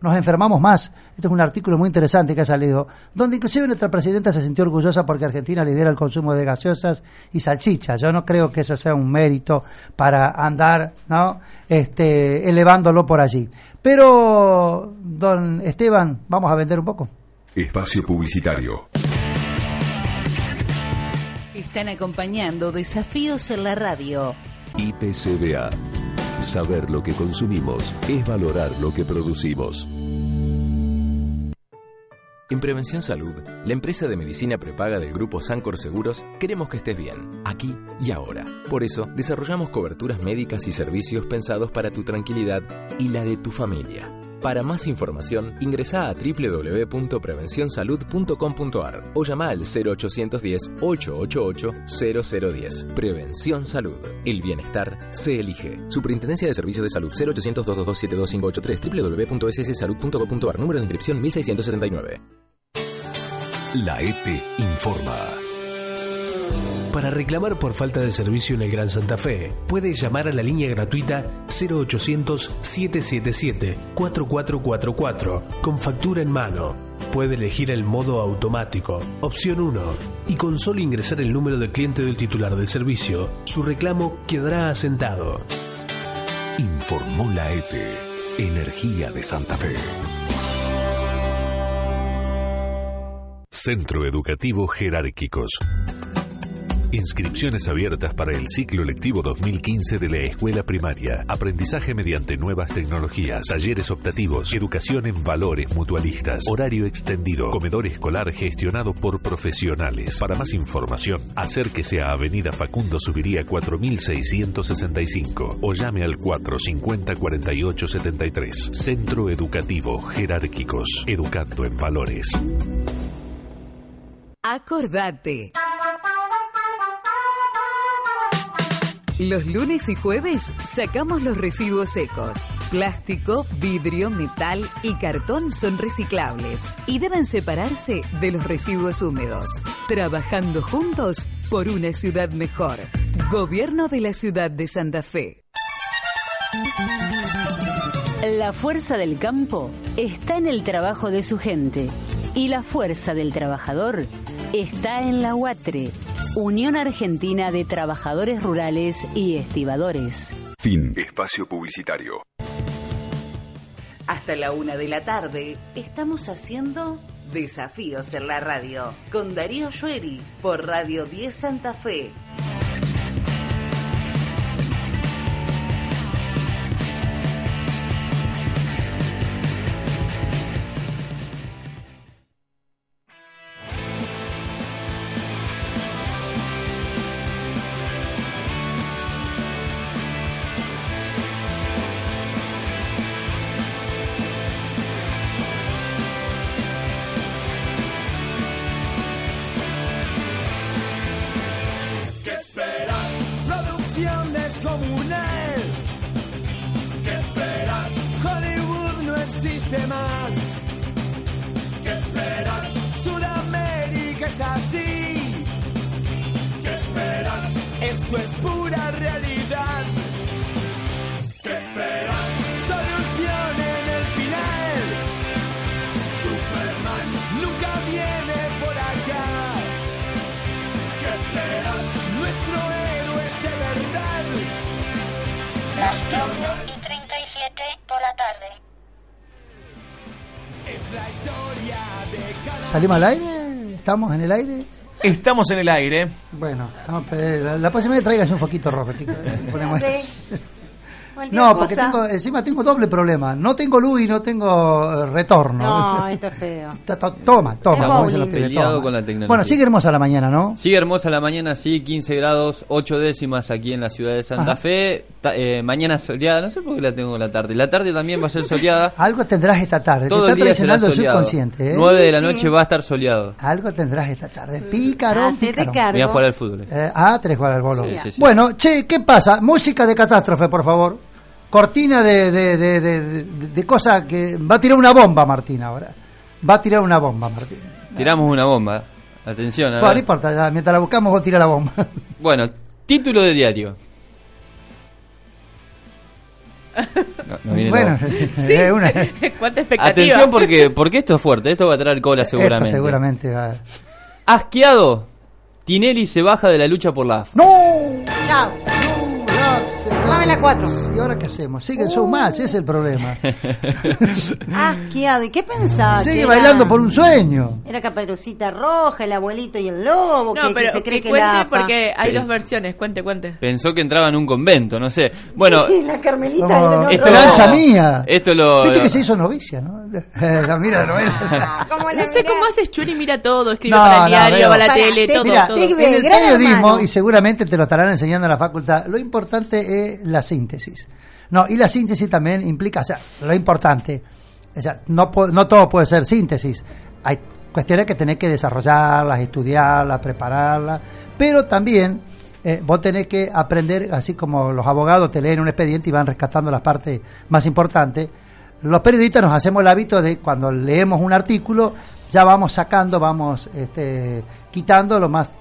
S11: nos enfermamos más. Este es un artículo muy interesante que ha salido, donde inclusive nuestra presidenta se sintió orgullosa porque Argentina lidera el consumo de gaseosas y salchichas. Yo no creo que eso sea un mérito para andar, ¿no? Este, elevándolo por allí. Pero, don Esteban, vamos a vender un poco.
S4: Espacio Publicitario.
S22: Están acompañando Desafíos en la Radio.
S3: IPCBA. Saber lo que consumimos es valorar lo que producimos.
S5: En Prevención Salud, la empresa de medicina prepaga del grupo Sancor Seguros, queremos que estés bien, aquí y ahora. Por eso, desarrollamos coberturas médicas y servicios pensados para tu tranquilidad y la de tu familia. Para más información, ingresa a www.prevencionsalud.com.ar o llama al 0810-888-0010. Prevención Salud. El bienestar se elige. Superintendencia de Servicios de Salud 0800 222 7253 www.sssalud.gov.ar Número de inscripción 1679.
S7: La EPE informa.
S6: Para reclamar por falta de servicio en el Gran Santa Fe, puede llamar a la línea gratuita 0800-777-4444 con factura en mano. Puede elegir el modo automático, opción 1, y con solo ingresar el número de cliente del titular del servicio, su reclamo quedará asentado.
S7: Informó la EPE. Energía de Santa Fe. Centro Educativo Jerárquicos. Inscripciones abiertas para el ciclo lectivo 2015 de la escuela primaria. Aprendizaje mediante nuevas tecnologías, talleres optativos, educación en valores mutualistas, horario extendido, comedor escolar gestionado por profesionales. Para más información, acérquese a Avenida Facundo Subiría 4665 o llame al 450 4873. Centro Educativo Jerárquicos. Educando en valores.
S26: Acordate. Los lunes y jueves sacamos los residuos secos. Plástico, vidrio, metal y cartón son reciclables y deben separarse de los residuos húmedos. Trabajando juntos por una ciudad mejor. Gobierno de la ciudad de Santa Fe.
S23: La fuerza del campo está en el trabajo de su gente y la fuerza del trabajador está en la UATRE, Unión Argentina de Trabajadores Rurales y Estibadores.
S4: Fin. Espacio Publicitario.
S22: Hasta la una de la tarde estamos haciendo Desafíos en la Radio con Darío Shueri por Radio 10 Santa Fe.
S11: ¿Salimos al aire? ¿Estamos en el aire?
S27: Estamos en el aire.
S11: Bueno, la, la próxima vez traigas un foquito rojo,
S14: Cualquier (laughs)
S11: No, porque tengo, encima tengo doble problema. No tengo luz y no tengo eh, retorno.
S14: No, esto es feo. (laughs)
S11: Toma, toma. Bueno, sigue hermosa la mañana, ¿no?
S12: Sigue hermosa la mañana, sí, 15 grados, 8 décimas aquí en la ciudad de Santa
S11: Ajá.
S12: Fe. Eh, mañana soleada, no sé por qué la tengo en la tarde. La tarde también va a ser soleada. (laughs)
S11: Algo tendrás esta tarde.
S12: Todo
S11: Te
S12: el
S11: está
S12: día será
S11: traicionando el
S12: soleado.
S11: subconsciente. ¿eh?
S12: 9 de la
S11: Sí.
S12: noche va a estar soleado.
S11: Algo tendrás esta tarde. Pícaro, pícaro.
S12: Voy a jugar al fútbol.
S11: Eh, ah, tres jugar al bolo.
S12: Sí, sí, sí.
S11: Bueno, che, ¿qué pasa? Música de catástrofe, por favor. Cortina de, de, de, de, de- de cosa que... Va a tirar una bomba, Martín, ahora. Va a tirar una bomba, Martín.
S12: Tiramos una bomba. Atención, a
S11: Bueno, no importa, ya, mientras la buscamos vos tira la bomba.
S12: Bueno, título de diario. No, no viene
S11: Bueno,
S12: todo. (laughs)
S11: es una- (laughs)
S13: Cuánta expectativa.
S12: Atención porque, porque esto es fuerte, esto va a traer cola seguramente.
S11: Esto seguramente va.
S12: Asqueado, Tinelli se baja de la lucha por la AFA.
S11: ¡No!
S14: Chao. Dame la cuatro.
S11: ¿Y ahora qué hacemos? Sigue el showmatch, ese es el problema. (laughs)
S14: Asqueado. ¿Y qué pensaba?
S11: Sigue bailando por un sueño.
S14: Era Caperucita Roja, el abuelito y el lobo.
S13: No,
S14: que, que
S13: pero
S14: se cree
S13: que cuente
S14: la
S13: porque hay dos versiones. Cuente, cuente.
S12: Pensó que entraba en un convento, no sé. Bueno,
S14: Sí, la Carmelita
S11: Como
S14: otro
S11: esperanza mía.
S12: esto lo...
S11: Viste que se hizo novicia, ¿no? (laughs) Eh, Mira, no es- (laughs)
S13: No sé cómo haces Churi, mira todo, escribe
S11: No,
S13: para el
S11: no,
S13: diario,
S11: veo.
S13: va a la
S14: Para,
S13: tele,
S14: te-
S13: todo,
S11: Mira,
S13: todo.
S11: en el periodismo, y seguramente te lo estarán enseñando en la facultad, lo importante es la síntesis. No, y la síntesis también implica, o sea, lo importante, o sea, no, no todo puede ser síntesis. Hay cuestiones que tenés que desarrollarlas, estudiarlas, prepararlas, pero también eh, vos tenés que aprender, así como los abogados te leen un expediente y van rescatando las partes más importantes, los periodistas nos hacemos el hábito de cuando leemos un artículo, ya vamos sacando, vamos este, quitando lo más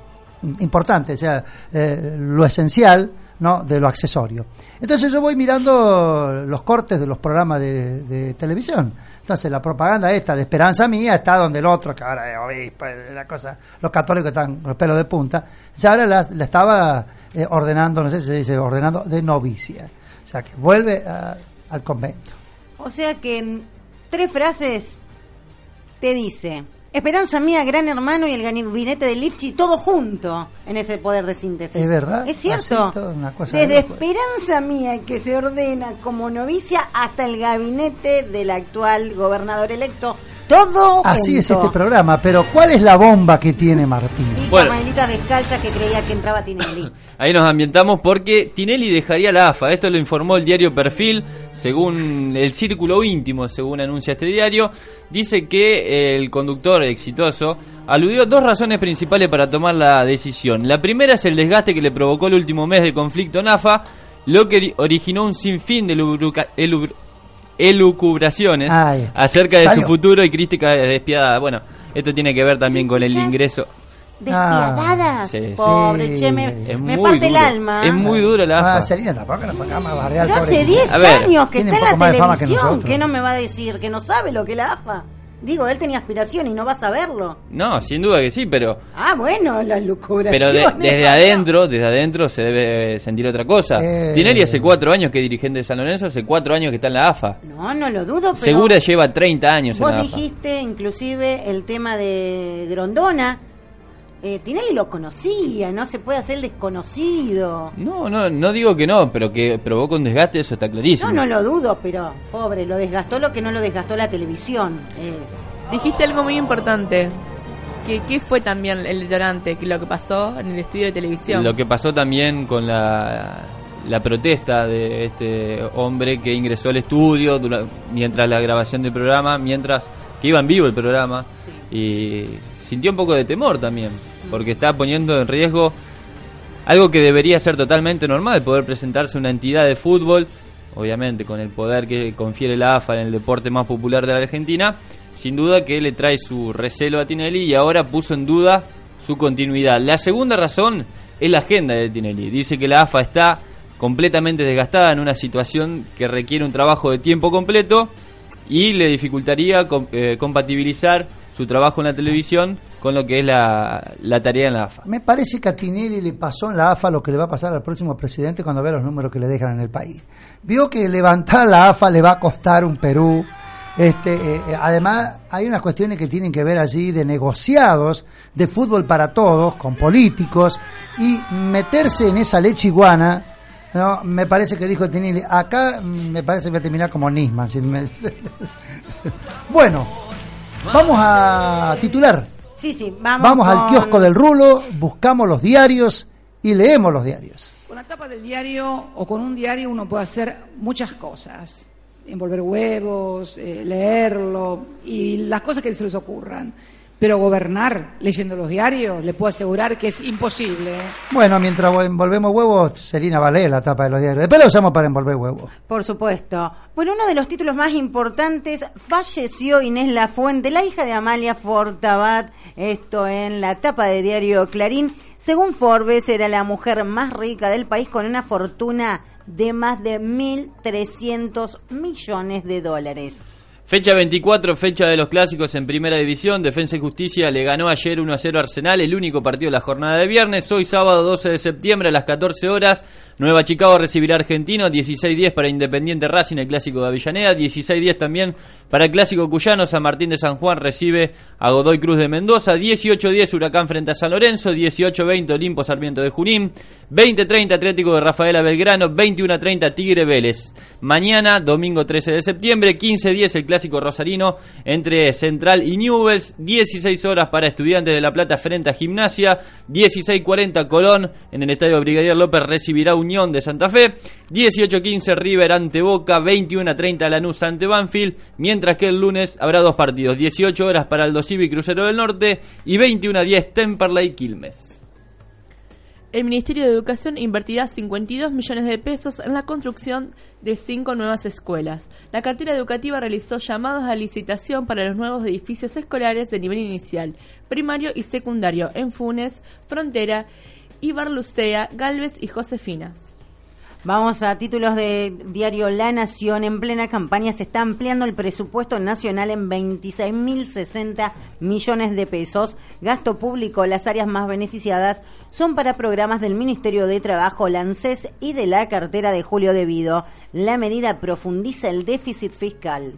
S11: importante, o sea, eh, lo esencial ¿no? de lo accesorio. Entonces yo voy mirando los cortes de los programas de, televisión. Entonces la propaganda esta de Esperanza Mía está donde el otro, que ahora es obispo, la cosa, los católicos están con los pelos de punta, ya ahora la, la estaba eh, ordenando, no sé si se dice ordenando, de novicia. O sea que vuelve a- al convento.
S14: O sea que en tres frases te dice Esperanza mía, gran hermano y el gabinete de Lifchi, todo junto en ese poder de síntesis.
S11: Es verdad.
S14: Es cierto.
S11: Una cosa
S14: Desde
S11: de.
S14: Esperanza mía, que se ordena como novicia, hasta el gabinete del actual gobernador electo, todo
S11: Así es este programa, pero ¿cuál es la bomba que tiene Martín?
S14: Y
S12: Bueno.
S14: Descalzas que creía que entraba Tinelli. (laughs)
S12: Ahí nos ambientamos porque Tinelli dejaría la AFA. Esto lo informó el diario Perfil, según el círculo íntimo, según anuncia este diario. Dice que el conductor exitoso aludió dos razones principales para tomar la decisión. La primera es el desgaste que le provocó el último mes de conflicto en AFA, lo que ori- originó un sinfín de elucubraciones
S11: está.
S12: acerca de
S11: Salió.
S12: su futuro y crítica despiadada. Bueno, esto tiene que ver también con el ingreso.
S14: Despiadadas.
S12: Sí, sí.
S14: Pobre,
S11: Sí.
S14: che, me,
S12: Es
S14: me
S12: muy
S14: parte el
S12: duro.
S14: alma.
S12: Es muy duro la AFA.
S11: Ah, Selina tampoco nos pongamos a barrear
S14: hace 10
S12: A ver,
S14: años que está en la
S11: que
S14: televisión. que no me va a decir? Que no sabe lo que es la AFA. Digo, él tenía aspiración y no va a saberlo.
S12: No, sin duda que sí, pero
S14: Ah, bueno, las lucubraciones.
S12: pero de- desde adentro, desde adentro se debe sentir otra cosa.
S11: Eh.
S12: Tinelli hace cuatro años que es dirigente de San Lorenzo, hace cuatro años que está en la AFA.
S14: No, no lo dudo, pero...
S12: Segura lleva 30 años en
S14: Vos
S12: la AFA.
S14: dijiste inclusive el tema de Grondona. Eh, Tinelli lo conocía, no se puede hacer desconocido.
S12: No, no, no digo que no, pero que provoca un desgaste, eso está clarísimo.
S14: No, no lo dudo, pero pobre, lo desgastó lo que no lo desgastó la televisión. Es-
S13: Dijiste algo muy importante. Que, ¿Qué fue también el detonante? Que lo que pasó en el estudio de televisión.
S12: Lo que pasó también con la, la protesta de este hombre que ingresó al estudio mientras la grabación del programa, mientras que iba en vivo el programa, y sintió un poco de temor también, porque está poniendo en riesgo algo que debería ser totalmente normal, poder presentarse una entidad de fútbol, obviamente con el poder que confiere la AFA en el deporte más popular de la Argentina, sin duda que le trae su recelo a Tinelli y ahora puso en duda su continuidad. La segunda razón es la agenda de Tinelli. Dice que la AFA está completamente desgastada en una situación que requiere un trabajo de tiempo completo y le dificultaría eh, compatibilizar su trabajo en la televisión con lo que es la, la tarea en la AFA.
S11: Me parece que a Tinelli le pasó en la AFA lo que le va a pasar al próximo presidente cuando vea los números que le dejan en el país. Vio que levantar la AFA le va a costar un Perú. Este, eh, eh, además, hay unas cuestiones que tienen que ver allí de negociados de fútbol para todos, con políticos, y meterse en esa leche iguana, ¿no? me parece que dijo Tinelli, acá mm, me parece que va a terminar como Nisman. (laughs) bueno, vamos a titular.
S14: Sí, sí, vamos.
S11: Vamos al kiosco del rulo, buscamos los diarios y leemos los diarios.
S28: Con la tapa del diario o con un diario uno puede hacer muchas cosas. Envolver huevos, eh, leerlo y las cosas que se les ocurran. Pero gobernar leyendo los diarios, le puedo asegurar que es imposible. ¿eh?
S11: Bueno, mientras vol- envolvemos huevos, Selina Valé la tapa de los diarios. Después la usamos para envolver huevos.
S14: Por supuesto. Bueno, uno de los títulos más importantes, falleció Inés Lafuente, la hija de Amalia Fortabat, esto en la tapa de diario Clarín. Según Forbes, era la mujer más rica del país con una fortuna de más de 1.300 millones de dólares.
S12: Fecha 24, fecha de los clásicos en Primera División. Defensa y Justicia le ganó ayer 1 a 0 a Arsenal, el único partido de la jornada de viernes. Hoy sábado 12 de septiembre a las 14 horas. Nueva Chicago recibirá a Argentino. 16-10 para Independiente Racing, el clásico de Avellaneda. 16-10 también para el clásico cuyano. San Martín de San Juan recibe a Godoy Cruz de Mendoza. 18-10 Huracán frente a San Lorenzo. 18-20 Olimpo Sarmiento de Junín. 20-30 Atlético de Rafaela Belgrano. 21-30 Tigre Vélez. Mañana, domingo 13 de septiembre, 15-10 el clásico rosarino entre Central y Newells. 16 horas para Estudiantes de La Plata frente a Gimnasia. 16-40 Colón en el Estadio Brigadier López recibirá Unión de Santa Fe. 18-15 River ante Boca. 21-30 Lanús ante Banfield. Mientras que el lunes habrá dos partidos. 18 horas para Aldo Civi Crucero del Norte. Y 21-10 Temperley Quilmes.
S13: El Ministerio de Educación invertirá 52 millones de pesos en la construcción de cinco nuevas escuelas. La cartera educativa realizó llamados a licitación para los nuevos edificios escolares de nivel inicial, primario y secundario en Funes, Frontera, Ibarlucea, Galvez y Josefina.
S14: Vamos a títulos de diario La Nación. En plena campaña se está ampliando el presupuesto nacional en 26.060 millones de pesos. Gasto público, las áreas más beneficiadas son para programas del Ministerio de Trabajo, la ANSES y de la cartera de Julio Debido. La medida profundiza el déficit fiscal.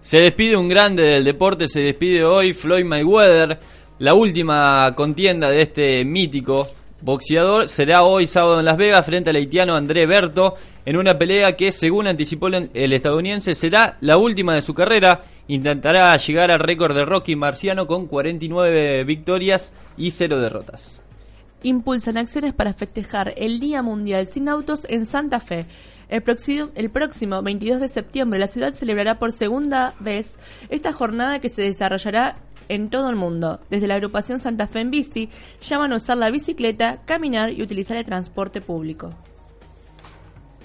S12: Se despide un grande del deporte, se despide hoy Floyd Mayweather. La última contienda de este mítico boxeador será hoy sábado en Las Vegas frente al haitiano André Berto en una pelea que, según anticipó el estadounidense, será la última de su carrera. Intentará llegar al récord de Rocky Marciano con 49 victorias y 0 derrotas.
S13: impulsan acciones para festejar el Día Mundial sin Autos en Santa Fe. El próximo, el próximo 22 de septiembre la ciudad celebrará por segunda vez esta jornada que se desarrollará en todo el mundo. Desde la agrupación Santa Fe en Bici llaman a usar la bicicleta, caminar y utilizar el transporte público.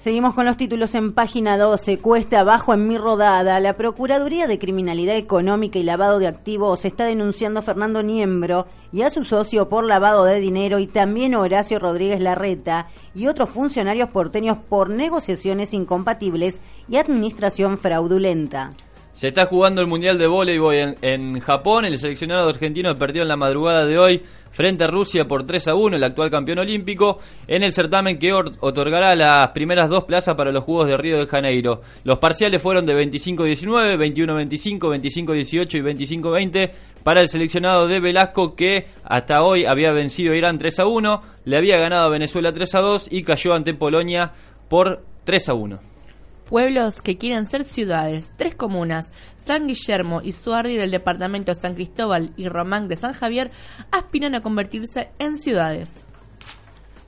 S14: Seguimos con los títulos en página 12. Cuesta abajo en mi rodada. La Procuraduría de Criminalidad Económica y Lavado de Activos está denunciando a Fernando Niembro y a su socio por lavado de dinero y también a Horacio Rodríguez Larreta y otros funcionarios porteños por negociaciones incompatibles y administración fraudulenta.
S12: Se está jugando el Mundial de Voleibol en, en Japón. El seleccionado argentino perdió en la madrugada de hoy frente a Rusia por 3 a 1, el actual campeón olímpico, en el certamen que or- otorgará las primeras dos plazas para los Juegos de Río de Janeiro. Los parciales fueron de 25-19, 21-25, 25-18 y 25-20 para el seleccionado de Velasco que hasta hoy había vencido a Irán 3 a 1, le había ganado a Venezuela 3 a 2 y cayó ante Polonia por 3 a 1.
S13: Pueblos que quieren ser ciudades, tres comunas, San Guillermo y Suardi del departamento San Cristóbal y Román de San Javier, aspiran a convertirse en ciudades.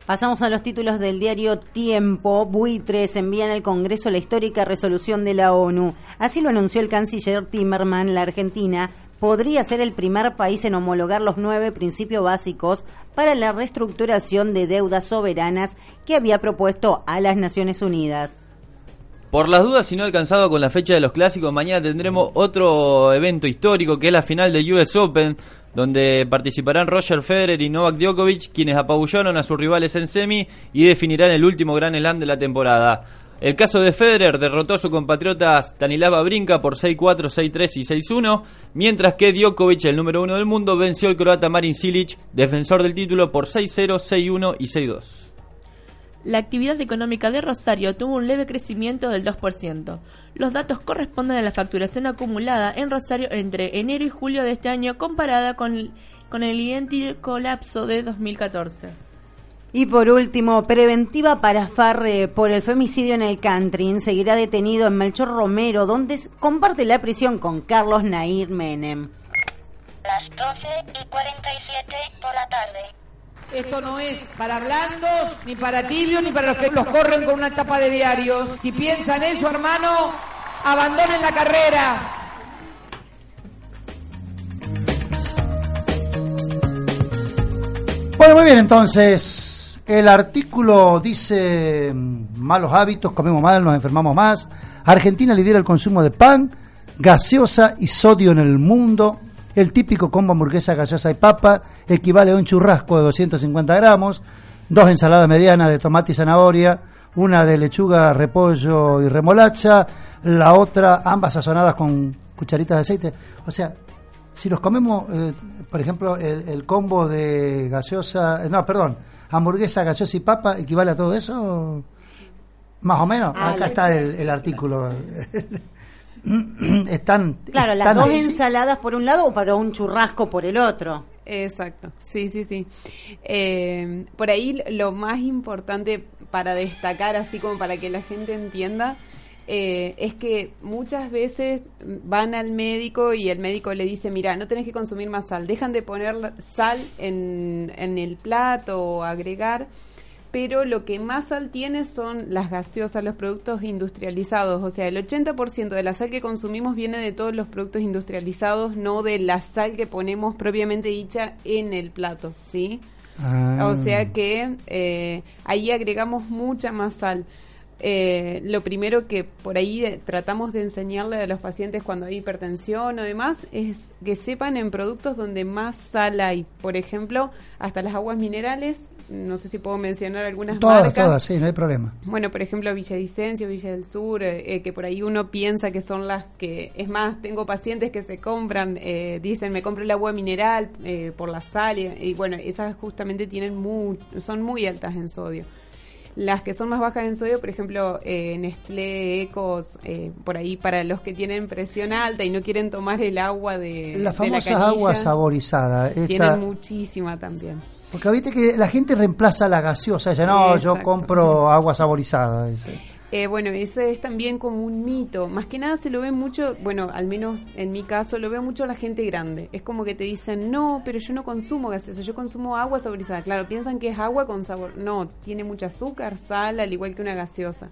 S14: Pasamos a los títulos del diario Tiempo. Buitres envían al Congreso la histórica resolución de la ONU. Así lo anunció el canciller Timerman. La Argentina podría ser el primer país en homologar los nueve principios básicos para la reestructuración de deudas soberanas que había propuesto a las Naciones Unidas.
S12: Por las dudas, si no alcanzado con la fecha de los clásicos, mañana tendremos otro evento histórico que es la final del US Open. donde participarán Roger Federer y Novak Djokovic, quienes apabullaron a sus rivales en semi y definirán el último Gran Slam de la temporada. El caso de Federer derrotó a su compatriota Stanislava Brinca por 6-4, 6-3 y 6-1, mientras que Djokovic, el número uno del mundo, venció al croata Marin Cilic, defensor del título, por 6-0, 6-1 y 6-2.
S13: La actividad económica de Rosario tuvo un leve crecimiento del 2%. Los datos corresponden a la facturación acumulada en Rosario entre enero y julio de este año comparada con, con el idéntico lapso de 2014.
S14: Y por último, preventiva para Farre por el femicidio en el country. Seguirá detenido en Melchor Romero, donde comparte la prisión con Carlos Nair Menem.
S10: Las 12 y 47 por la tarde.
S28: Esto no es para blandos, ni para tibios, ni para los que los corren con una tapa de diarios. Si piensan eso, hermano, abandonen la carrera.
S11: Bueno, muy bien, entonces, el artículo dice malos hábitos, comemos mal, nos enfermamos más. Argentina lidera el consumo de pan, gaseosa y sodio en el mundo. El típico combo hamburguesa, gaseosa y papa equivale a un churrasco de 250 gramos, dos ensaladas medianas de tomate y zanahoria, una de lechuga, repollo y remolacha, la otra ambas sazonadas con cucharitas de aceite. O sea, si nos comemos, eh, por ejemplo, el, el combo de gaseosa, eh, no, perdón, hamburguesa, gaseosa y papa, ¿equivale a todo eso? Más o menos.
S14: Ah,
S11: Acá está el, el artículo. (laughs) (clears throat) están.
S14: Claro, las dos
S11: así.
S14: ensaladas por un lado o para un churrasco por el otro.
S25: Exacto, sí, sí, sí. Eh, por ahí lo más importante para destacar, así como para que la gente entienda, eh, es que muchas veces van al médico y el médico le dice, mira, no tenés que consumir más sal, dejan de poner sal en, en el plato o agregar, pero lo que más sal tiene son las gaseosas, los productos industrializados, o sea, el 80% de la sal que consumimos viene de todos los productos industrializados, no de la sal que ponemos propiamente dicha en el plato, ¿sí?
S11: Ah.
S25: O sea que eh, ahí agregamos mucha más sal. Eh, lo primero que por ahí eh, tratamos de enseñarle a los pacientes cuando hay hipertensión o demás es que sepan en productos donde más sal hay. Por ejemplo, hasta las aguas minerales. No sé si puedo mencionar algunas
S11: Todas,
S25: marcas.
S11: todas, sí, no hay problema.
S25: Bueno, por ejemplo, Villavicencio, Villa del Sur, eh, eh, que por ahí uno piensa que son las que... Es más, tengo pacientes que se compran, eh, dicen, me compro el agua mineral eh, por la sal, y, y bueno, esas justamente tienen muy, son muy altas en sodio. Las que son más bajas en sodio, por ejemplo, eh, Nestlé, Ecos, eh, por ahí para los que tienen presión alta y no quieren tomar el agua de,
S11: Las
S25: de la
S11: famosas aguas
S25: canilla,
S11: saborizadas. esta-
S25: Tienen muchísima también.
S11: Porque viste que la gente reemplaza la gaseosa. Ella, no, yo compro agua saborizada. dice.
S25: Eh, bueno, ese es también como un mito. Más que nada se lo ve mucho, bueno, al menos en mi caso, lo veo mucho la gente grande. Es como que te dicen, no, pero yo no consumo gaseosa, yo consumo agua saborizada. Claro, piensan que es agua con sabor. No, tiene mucho azúcar, sal, al igual que una gaseosa.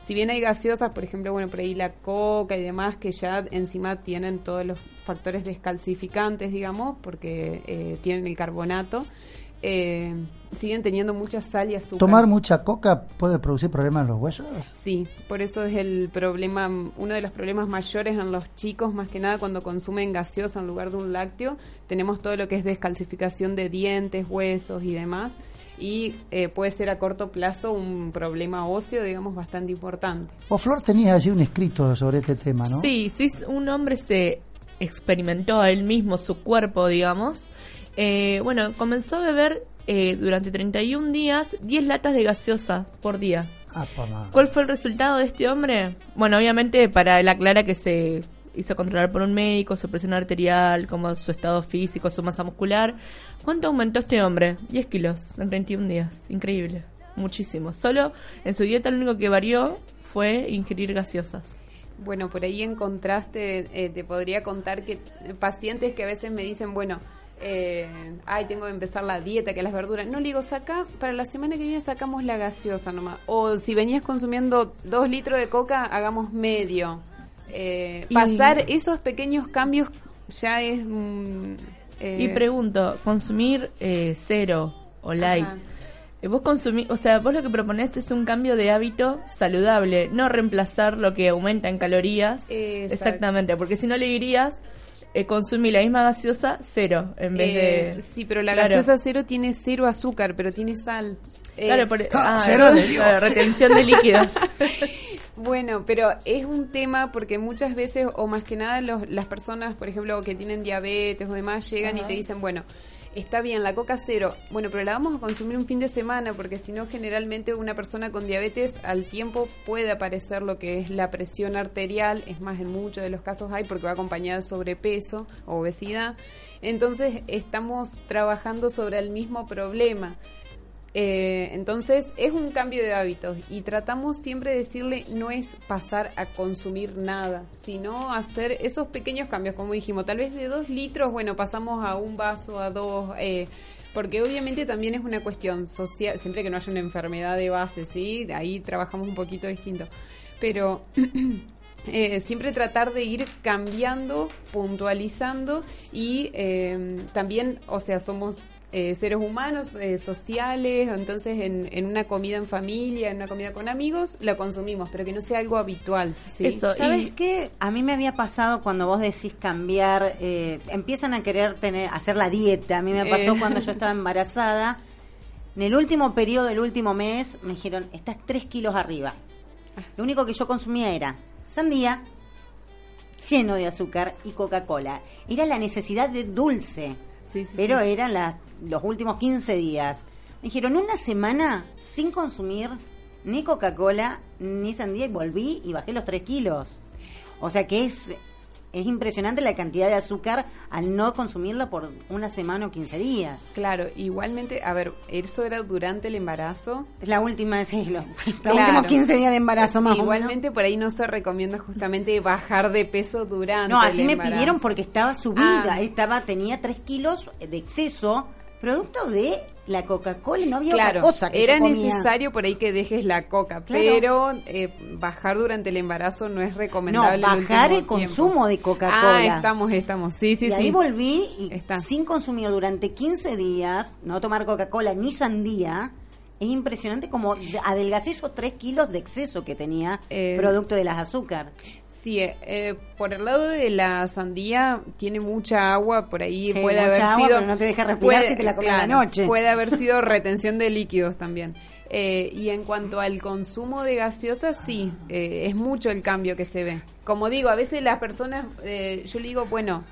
S25: Si bien hay gaseosas, por ejemplo, bueno, por ahí la coca y demás, que ya encima tienen todos los factores descalcificantes, digamos, porque eh, tienen el carbonato, eh, siguen teniendo mucha sal y azúcar.
S11: ¿Tomar mucha coca puede producir problemas en los huesos?
S25: Sí, por eso es el problema, uno de los problemas mayores en los chicos, más que nada cuando consumen gaseosa en lugar de un lácteo, tenemos todo lo que es descalcificación de dientes, huesos y demás, y eh, puede ser a corto plazo un problema óseo, digamos, bastante importante.
S11: O Flor tenías allí un escrito sobre este tema, ¿no?
S13: Sí, si un hombre se experimentó a él mismo su cuerpo, digamos. Eh, bueno, comenzó a beber eh, durante 31 días 10 latas de gaseosa por día.
S11: Ah.
S13: ¿Cuál fue el resultado de este hombre? Bueno, obviamente para él aclara que se hizo controlar por un médico, su presión arterial, como su estado físico, su masa muscular. ¿Cuánto aumentó este hombre? 10 kilos en 31 días. Increíble. Muchísimo. Solo en su dieta lo único que varió fue ingerir gaseosas.
S25: Bueno, por ahí en contraste eh, te podría contar que pacientes que a veces me dicen, bueno, eh, ay, tengo que empezar la dieta, que las verduras. No, le digo, saca, para la semana que viene sacamos la gaseosa nomás. O si venías consumiendo dos litros de coca, hagamos medio. Eh,
S13: Y-
S25: pasar esos pequeños cambios ya es... mm, eh,
S13: Y pregunto, consumir eh, cero o light.
S25: Ajá.
S13: Eh, Vos consumís, o sea, vos lo que proponés es un cambio de hábito saludable, no reemplazar lo que aumenta en calorías.
S25: Exacto.
S13: Exactamente, porque si no le dirías, eh, consumir la misma gaseosa cero en vez
S25: Eh,
S13: de...
S25: Sí, pero la
S13: Claro.
S25: gaseosa cero tiene cero azúcar, pero tiene sal. Eh,
S13: Claro, por- ah,
S25: cero de
S13: claro,
S25: Dios.
S13: retención de líquidos. (laughs)
S25: Bueno, pero es un tema porque muchas veces, o más que nada, los- las personas, por ejemplo, que tienen diabetes o demás, llegan y te dicen, bueno, está bien, la coca cero, bueno, pero la vamos a consumir un fin de semana porque si no, generalmente una persona con diabetes al tiempo puede aparecer lo que es la presión arterial, es más, en muchos de los casos hay porque va acompañado de sobrepeso o obesidad. Entonces, estamos trabajando sobre el mismo problema. Eh, entonces es un cambio de hábitos y tratamos siempre de decirle no es pasar a consumir nada, sino hacer esos pequeños cambios, como dijimos, tal vez de dos litros, bueno, pasamos a un vaso, a dos, eh, porque obviamente también es una cuestión social, siempre que no haya una enfermedad de base, ¿sí? Ahí trabajamos un poquito distinto, pero... (clears throat) Eh, siempre tratar de ir cambiando, puntualizando y también, o sea, somos eh, seres humanos, eh, sociales, entonces en, en una comida en familia, en una comida con amigos, la consumimos, pero que no sea algo habitual. ¿sí?
S14: ¿Sabes qué? A mí me había pasado cuando vos decís cambiar, eh, empiezan a querer tener, hacer la dieta. A mí me pasó
S25: Eh.
S14: cuando yo estaba embarazada. En el último periodo del último mes me dijeron, estás tres kilos arriba. Lo único que yo consumía era sandía, lleno de azúcar y Coca-Cola. Era la necesidad de dulce. pero
S25: sí.
S14: eran las- los últimos 15 días. Me dijeron, una semana sin consumir ni Coca-Cola ni sandía y volví y bajé los 3 kilos. O sea que es, es impresionante la cantidad de azúcar al no consumirla por una semana o 15 días.
S25: Claro, igualmente, a ver, eso era durante el embarazo.
S14: Es la última, sí, (laughs) los,
S25: Claro.
S14: últimos 15 días de embarazo
S25: Sí,
S14: más o menos.
S25: Igualmente por ahí no se recomienda justamente bajar de peso durante
S14: No, así
S25: el
S14: me pidieron porque estaba subida,
S25: Ah.
S14: estaba tenía 3 kilos de exceso, producto de la Coca-Cola no había
S25: Claro,
S14: otra cosa que
S25: era necesario por ahí que dejes la coca,
S14: Claro.
S25: pero eh, bajar durante el embarazo no es
S14: No,
S25: recomendable.
S14: bajar el
S25: tiempo.
S14: consumo de Coca-Cola.
S25: Ah, estamos, estamos. Sí, sí,
S14: y
S25: sí.
S14: ahí volví y sin consumir durante 15 días, no tomar Coca-Cola ni sandía, es impresionante como adelgacé esos 3 kilos de exceso que tenía
S25: Eh,
S14: producto de las azúcar.
S25: Sí, eh, eh, por el lado de la sandía tiene mucha agua, por ahí
S14: Sí,
S25: puede haber
S14: agua,
S25: sido...
S14: pero no te deja respirar si te la comes la noche.
S25: Puede haber sido (laughs) retención de líquidos también. Eh, y en cuanto al consumo de gaseosas, sí, eh, es mucho el cambio que se ve. Como digo, a veces las personas, eh, yo le digo, bueno,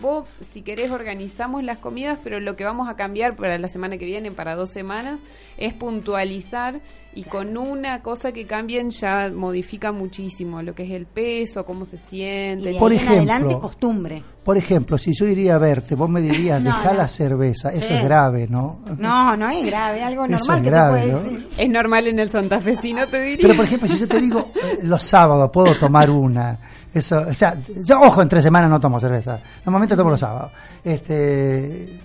S25: vos si querés organizamos las comidas, pero lo que vamos a cambiar para la semana que viene, para dos semanas, es puntualizar y con una cosa que cambien ya modifica muchísimo lo que es el peso, cómo se siente.
S11: Por ejemplo,
S14: costumbre.
S11: Por ejemplo, si yo iría a verte, vos me dirías, (laughs)
S14: No,
S11: dejá
S14: no.
S11: la cerveza. Eso
S14: Sí.
S11: es grave, ¿no?
S14: No, no es grave, algo
S11: Eso
S14: normal
S11: es
S14: que
S11: grave,
S14: te
S11: ¿no?
S14: decir.
S25: Es normal en el santafesino, te diría.
S11: Pero, por ejemplo, si yo te digo, eh, los sábados puedo tomar una. Eso, o sea, yo, ojo, entre semanas no tomo cerveza. Normalmente tomo los sábados. Este,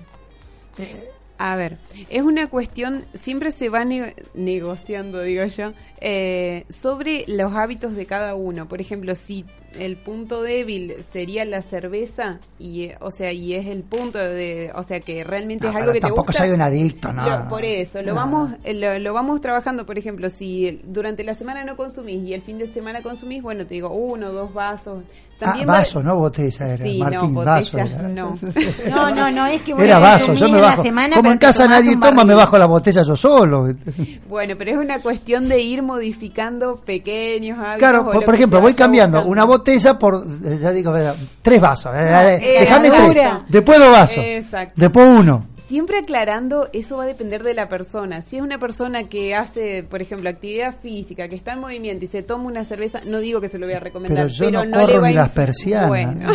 S25: A ver, es una cuestión, siempre se va ne- negociando, digo yo, eh, sobre los hábitos de cada uno. Por ejemplo, si el punto débil sería la cerveza, y eh, o sea, y es el punto de, o sea, que realmente
S11: No,
S25: es algo que te
S11: tampoco
S25: gusta.
S11: soy un adicto, ¿no?
S25: Lo- por eso, lo
S11: No.
S25: vamos eh, lo, lo vamos trabajando, por ejemplo, si durante la semana no consumís y el fin de semana consumís, bueno, te digo, uno, dos vasos.
S11: ah,
S25: También va-
S11: vaso, no botella era.
S25: Sí,
S11: Martín,
S25: no,
S11: vaso.
S25: botella,
S11: era.
S25: no. (laughs)
S14: No, no, no, es que vos
S11: Era vaso, yo me bajo.
S14: semana,
S11: Como en casa nadie toma, me bajo la botella yo solo. (laughs)
S25: Bueno, pero es una cuestión de ir modificando pequeños hábitos.
S11: Claro, por, por ejemplo, voy cambiando una botella por, eh, ya digo, tres vasos. eh, eh, Dejame tres. Después dos vasos.
S25: Exacto.
S11: Después uno.
S25: Siempre aclarando, eso va a depender de la persona. Si es una persona que hace, por ejemplo, actividad física, que está en movimiento y se toma una cerveza, no digo que se lo voy a recomendar,
S11: Pero yo no
S25: le
S11: corro
S25: va
S11: ni las persianas.
S25: Bueno,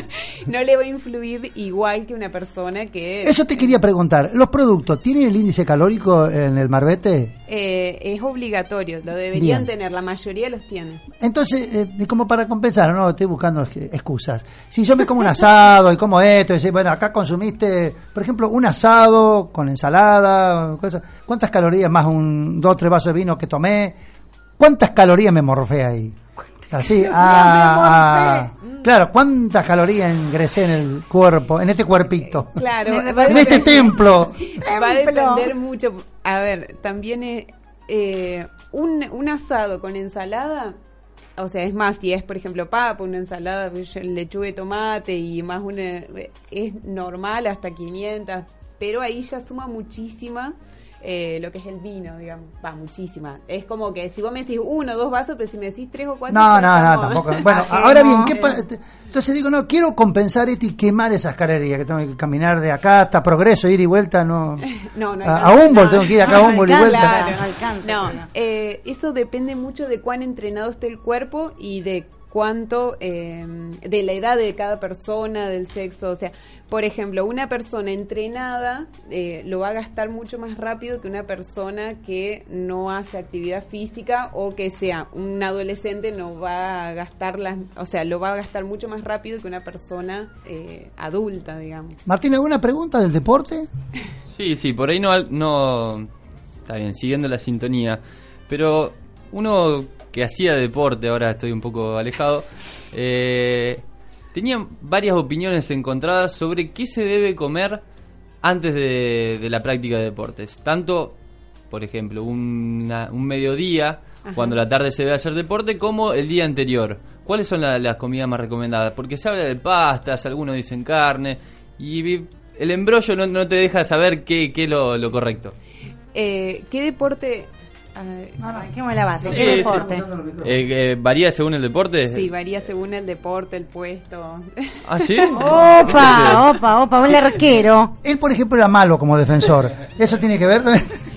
S25: (laughs) no le va a influir igual que una persona que
S11: Eso te quería preguntar. ¿Los productos tienen el índice calórico en el marbete?
S25: eh, es obligatorio, lo deberían
S11: Bien.
S25: tener, la mayoría los tiene.
S11: Entonces, eh, como para compensar, no estoy buscando ex- excusas. Si yo me como un asado y como esto, y bueno, acá consumiste, por ejemplo, un asado con ensalada, cosas, ¿cuántas calorías más un dos o tres vasos de vino que tomé? ¿Cuántas calorías me morfé ahí? Así, (laughs) ah, ah, claro, ¿cuántas calorías ingresé en el cuerpo, en este cuerpito? (laughs)
S25: Claro,
S11: en este templo. (laughs)
S25: Va a depender mucho. A ver, también eh, eh, un, un asado con ensalada o sea, es más, si es, por ejemplo, papa, una ensalada, lechuga y tomate y más una, es normal hasta 500, pero ahí ya suma muchísima eh, lo que es el vino, digamos, va, muchísima. Es como que si vos me decís uno, dos vasos, pero si me decís tres o cuatro...
S11: No, no, no, tampoco. (laughs) Bueno, ahora bien, ¿qué pa- te- entonces digo, no, quiero compensar esto y quemar esas carrerías, que tengo que caminar de acá hasta Progreso, ir y vuelta, no... (laughs)
S25: No, no
S11: a, a
S25: alcanza,
S11: Humboldt
S25: no.
S11: tengo que ir acá a Humboldt y vuelta.
S25: Claro, no, eh, eso depende mucho de cuán entrenado esté el cuerpo y de cuánto, eh, de la edad de cada persona, del sexo. O sea, por ejemplo, una persona entrenada eh, lo va a gastar mucho más rápido que una persona que no hace actividad física o que sea un adolescente no va a gastar las, o sea, lo va a gastar mucho más rápido que una persona eh, adulta, digamos.
S11: Martín, ¿alguna pregunta del deporte?
S12: Sí, sí, por ahí no, al- no. Está bien, siguiendo la sintonía. Pero uno que hacía deporte, ahora estoy un poco alejado, eh, tenía varias opiniones encontradas sobre qué se debe comer antes de, de la práctica de deportes. Tanto, por ejemplo, una- un mediodía,
S25: Ajá.
S12: cuando la tarde se debe hacer deporte, como el día anterior. ¿Cuáles son la- las comidas más recomendadas? Porque se habla de pastas, algunos dicen carne, y el embrollo no, no te deja saber qué, qué es lo, lo correcto.
S25: Eh, ¿Qué deporte?
S14: No, no, ¿qué la base? ¿Qué
S12: sí.
S14: deporte?
S12: Eh, eh, ¿Varía según el deporte?
S25: Sí, varía según el deporte, el puesto.
S12: ¿Ah, sí? (laughs)
S14: Opa, opa, opa, un arquero.
S11: Él, por ejemplo, era malo como defensor. ¿Eso tiene que ver también? (laughs)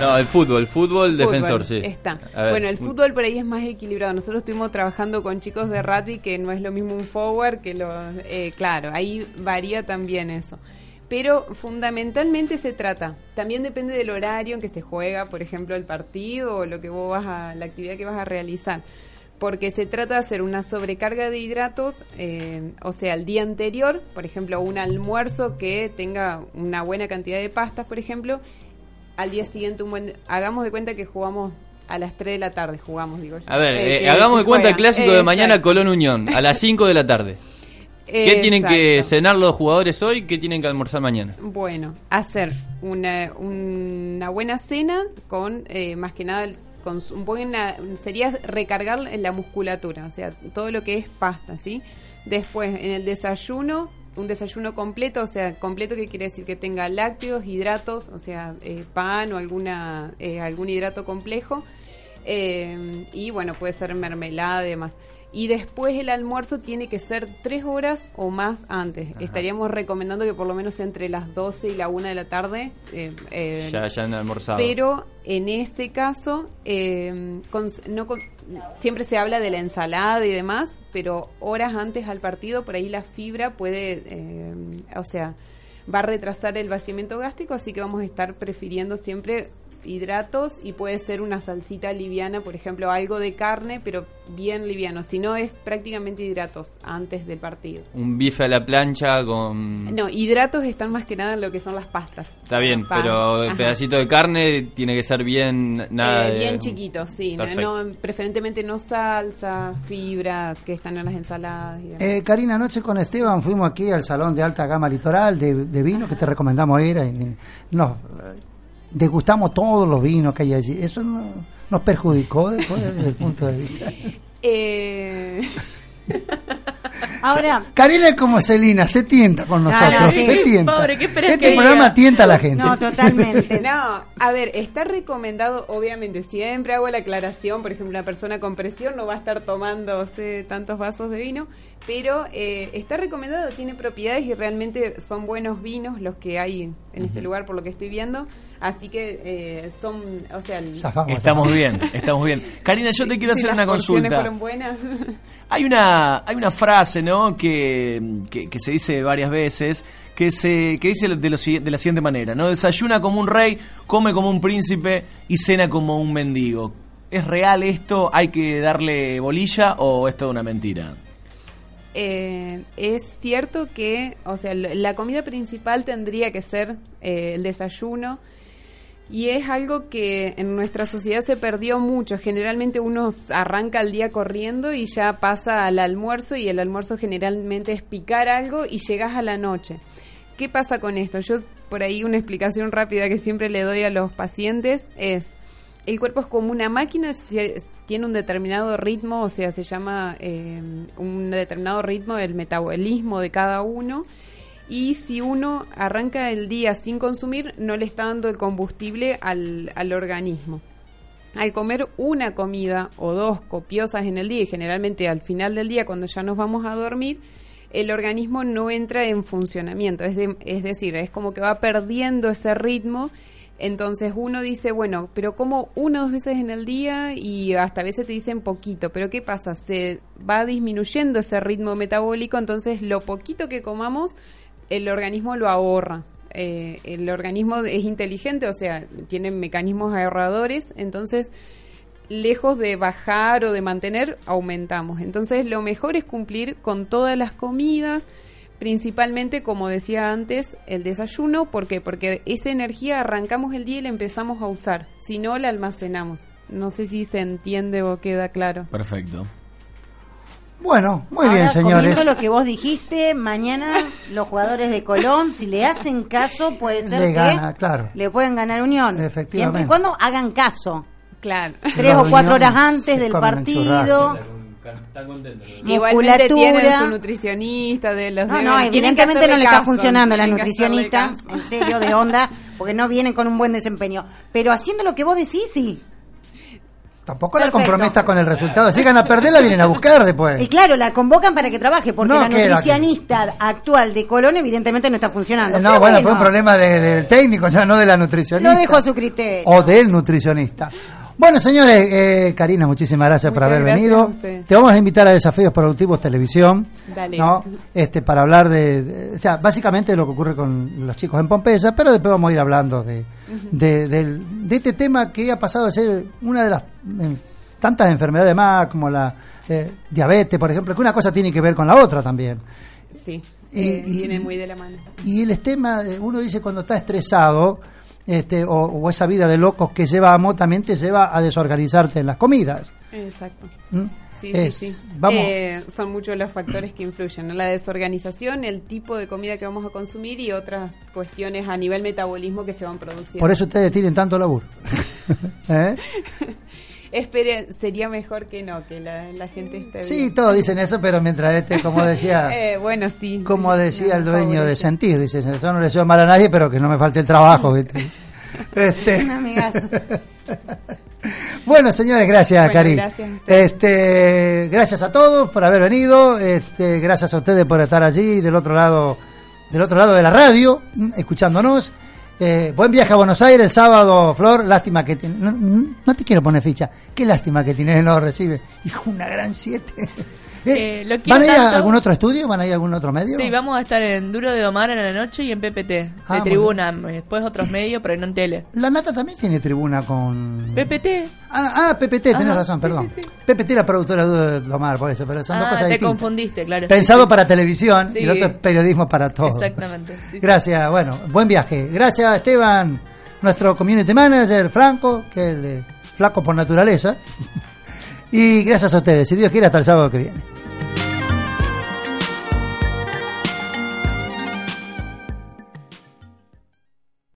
S12: No, el fútbol, fútbol, defensor,
S25: Fútbol,
S12: sí.
S25: Está.
S12: A ver,
S25: bueno, el
S12: un-
S25: fútbol por ahí es más equilibrado. Nosotros estuvimos trabajando con chicos de rugby que no es lo mismo un forward que los... eh, claro, ahí varía también eso. Pero fundamentalmente se trata, también depende del horario en que se juega, por ejemplo, el partido o lo que vos vas a, la actividad que vas a realizar. Porque se trata de hacer una sobrecarga de hidratos, eh, o sea, el día anterior, por ejemplo, un almuerzo que tenga una buena cantidad de pastas, por ejemplo, al día siguiente un buen hagamos de cuenta que jugamos a las 3 de la tarde jugamos digo yo.
S12: A ver,
S25: Eh,
S12: eh, hagamos de cuenta el clásico de mañana Colón Unión, a las 5 de la tarde. ¿Qué tienen que cenar los jugadores hoy? ¿Qué tienen que almorzar mañana?
S25: bueno hacer una, una buena cena con eh, más que nada con buena sería recargar la musculatura o sea todo lo que es pasta sí después en el desayuno un desayuno completo, o sea, completo que quiere decir que tenga lácteos, hidratos, o sea, eh, pan o alguna eh, algún hidrato complejo, eh, y bueno, puede ser mermelada y demás. Y después el almuerzo tiene que ser tres horas o más antes. Estaríamos recomendando que por lo menos entre las 12 y la 1 de la tarde. eh, eh,
S12: Ya, ya han almorzado.
S25: pero en ese caso, eh, cons- no con- siempre se habla de la ensalada y demás, pero horas antes al partido, por ahí la fibra puede, eh, o sea, va a retrasar el vaciamiento gástrico, así que vamos a estar prefiriendo siempre hidratos y puede ser una salsita liviana, por ejemplo, algo de carne, pero bien liviano. Si no, es prácticamente hidratos antes del partido.
S12: Un bife a la plancha con...
S25: No, hidratos están más que nada en lo que son las pastas.
S12: Está bien,
S25: Pan.
S12: pero el
S25: Ajá.
S12: pedacito de carne tiene que ser bien... Nada
S25: Eh,
S12: de-
S25: bien chiquitos, sí. No,
S12: Perfecto.
S25: no, preferentemente no salsa, fibras que están en las ensaladas. y demás.
S11: Eh, Karina, anoche con Esteban fuimos aquí al Salón de Alta Gama Litoral de, de vino que te recomendamos ir. y Nos eh, degustamos todos los vinos que hay allí. Eso no- nos perjudicó después desde el punto de vista.
S25: Eh, (laughs)
S14: Ahora,
S11: Karina es como Celina, se tienta con nosotros,
S25: Ah, sí.
S11: se tienta.
S25: Pobre, ¿qué esperas
S11: este
S25: que
S11: programa
S25: diga?
S11: tienta a la gente.
S14: No, totalmente. (laughs)
S25: no, a ver, está recomendado, obviamente, siempre hago la aclaración, por ejemplo, una persona con presión no va a estar tomándose tantos vasos de vino, pero eh, está recomendado, tiene propiedades y realmente son buenos vinos los que hay en este lugar, por lo que estoy viendo, así que eh, son, o sea... el-
S27: Estamos bien, estamos bien. Karina, yo te (laughs) quiero
S25: si
S27: hacer
S25: las
S27: una consulta.
S25: fueron buenas. (laughs)
S27: Hay una, hay una frase, ¿no? Que, que, que se dice varias veces, que se, que dice de, lo de la siguiente manera, ¿no? Desayuna como un rey, come como un príncipe y cena como un mendigo. ¿Es real esto? ¿Hay que darle bolilla o es toda una mentira?
S25: Eh, es cierto que, o sea, la comida principal tendría que ser eh, el desayuno y es algo que en nuestra sociedad se perdió mucho. Generalmente uno arranca el día corriendo y ya pasa al almuerzo y el almuerzo generalmente es picar algo y llegas a la noche. ¿Qué pasa con esto? Yo por ahí una explicación rápida que siempre le doy a los pacientes es el cuerpo es como una máquina, tiene un determinado ritmo, o sea, se llama eh, un determinado ritmo del metabolismo de cada uno. Y si uno arranca el día sin consumir, no le está dando el combustible al, al organismo. Al comer una comida o dos copiosas en el día, y generalmente al final del día, cuando ya nos vamos a dormir, el organismo no entra en funcionamiento. Es, de- es decir, es como que va perdiendo ese ritmo. Entonces uno dice, bueno, pero como una o dos veces en el día y hasta a veces te dicen poquito, pero ¿qué pasa? Se va disminuyendo ese ritmo metabólico, entonces lo poquito que comamos, el organismo lo ahorra. Eh, el organismo es inteligente, o sea, tiene mecanismos ahorradores, entonces lejos de bajar o de mantener, aumentamos. Entonces, lo mejor es cumplir con todas las comidas, principalmente, como decía antes, el desayuno. ¿Por qué? Porque esa energía arrancamos el día y la empezamos a usar. Si no, la almacenamos. No sé si se entiende o queda claro.
S27: Perfecto.
S11: Bueno, muy
S14: Ahora,
S11: bien, señores.
S14: lo que vos dijiste, mañana los jugadores de Colón, si le hacen caso, puede ser
S11: Le
S14: que
S11: gana, claro.
S14: le pueden ganar Unión.
S11: Efectivamente.
S14: Siempre y cuando hagan caso.
S25: Claro.
S14: Tres
S11: Los
S14: o cuatro horas antes del partido.
S12: Están contentos.
S25: Igualmente tienen
S14: Musculatura.
S25: su nutricionista de los
S14: No, no, evidentemente no le está
S25: caso,
S14: funcionando la nutricionista, en serio, de onda, porque no vienen con un buen desempeño. Pero haciendo lo que vos decís, sí.
S11: Tampoco la
S14: Perfecto.
S11: comprometa con el resultado. Si llegan a perder, la vienen a buscar después.
S14: Y claro, la convocan para que trabaje, porque
S11: No,
S14: la
S11: que la-
S14: nutricionista actual de Colón evidentemente no está funcionando.
S11: Eh, No,
S14: Pero
S11: bueno, fue un problema de- del técnico, ya no de la nutricionista.
S14: Lo dejo a su criterio.
S11: O del nutricionista. Bueno, señores, eh, Karina, muchísimas gracias por haber
S25: gracias
S11: venido. Te vamos a invitar a Desafíos Productivos Televisión,
S25: Dale.
S11: ¿no? Este, para hablar de, de- o sea, básicamente lo que ocurre con los chicos en Pompeya, pero después vamos a ir hablando de, de, de este tema que ha pasado a ser una de las eh, tantas enfermedades más, como la eh, diabetes, por ejemplo, que una cosa tiene que ver con la otra también.
S25: Sí,
S11: Y-
S25: eh, viene muy de la mano.
S11: Y el tema, de- uno dice cuando está estresado, este, o, o esa vida de locos que llevamos, también te lleva a desorganizarte en las comidas.
S25: Exacto.
S11: ¿Mm?
S25: Sí,
S11: Es-
S25: sí, sí.
S11: Vamos,
S25: Eh, son muchos los factores que influyen, ¿no? La desorganización, el tipo de comida que vamos a consumir y otras cuestiones a nivel metabolismo que se van produciendo.
S11: por eso ustedes tienen tanto laburo. (laughs) (laughs) ¿Eh? (laughs)
S25: Espere, sería mejor que no, que la, la gente esté
S11: Sí,
S25: bien.
S11: todos dicen eso, pero mientras este, como decía, (laughs)
S25: Eh, bueno, sí.
S11: como decía
S25: No,
S11: el dueño de sentir, dice, yo no le deseo mal a nadie, pero que no me falte el trabajo. (laughs) ¿viste? Este,
S14: Un amigazo. (laughs)
S11: Bueno, señores, gracias,
S25: Bueno,
S11: Cari.
S25: gracias.
S11: Este, gracias a todos por haber venido. Este, gracias a ustedes por estar allí del otro lado, del otro lado de la radio, mm, escuchándonos. Eh, buen viaje a Buenos Aires el sábado, Flor. Lástima que no, no te quiero poner ficha. Qué lástima que Tinelli no recibe. Hijo, una gran siete. (laughs) Eh,
S13: Eh, lo
S11: ¿Van a ir a algún otro estudio? ¿Van a ir a algún otro medio?
S13: Sí, vamos a estar en Duro de Omar en la noche y en PPT, de
S11: Ah,
S13: tribuna. Después otros medios, pero no en tele.
S11: La Nata también tiene tribuna con.
S13: PPT.
S11: Ah, ah, PPT, tenés
S13: Ajá,
S11: razón,
S13: sí,
S11: perdón.
S13: sí, sí.
S11: PPT era productora de Domar, por eso, pero son dos
S13: Ah,
S11: cosas
S13: te
S11: distintas.
S13: confundiste, claro.
S11: Pensado para televisión y el otro es periodismo para todo.
S13: Exactamente.
S11: Gracias, bueno, buen viaje. Gracias, Esteban, nuestro community manager, Franco, que es de flaco por naturaleza. (laughs) y gracias a ustedes. Si Dios quiere, hasta el sábado que viene.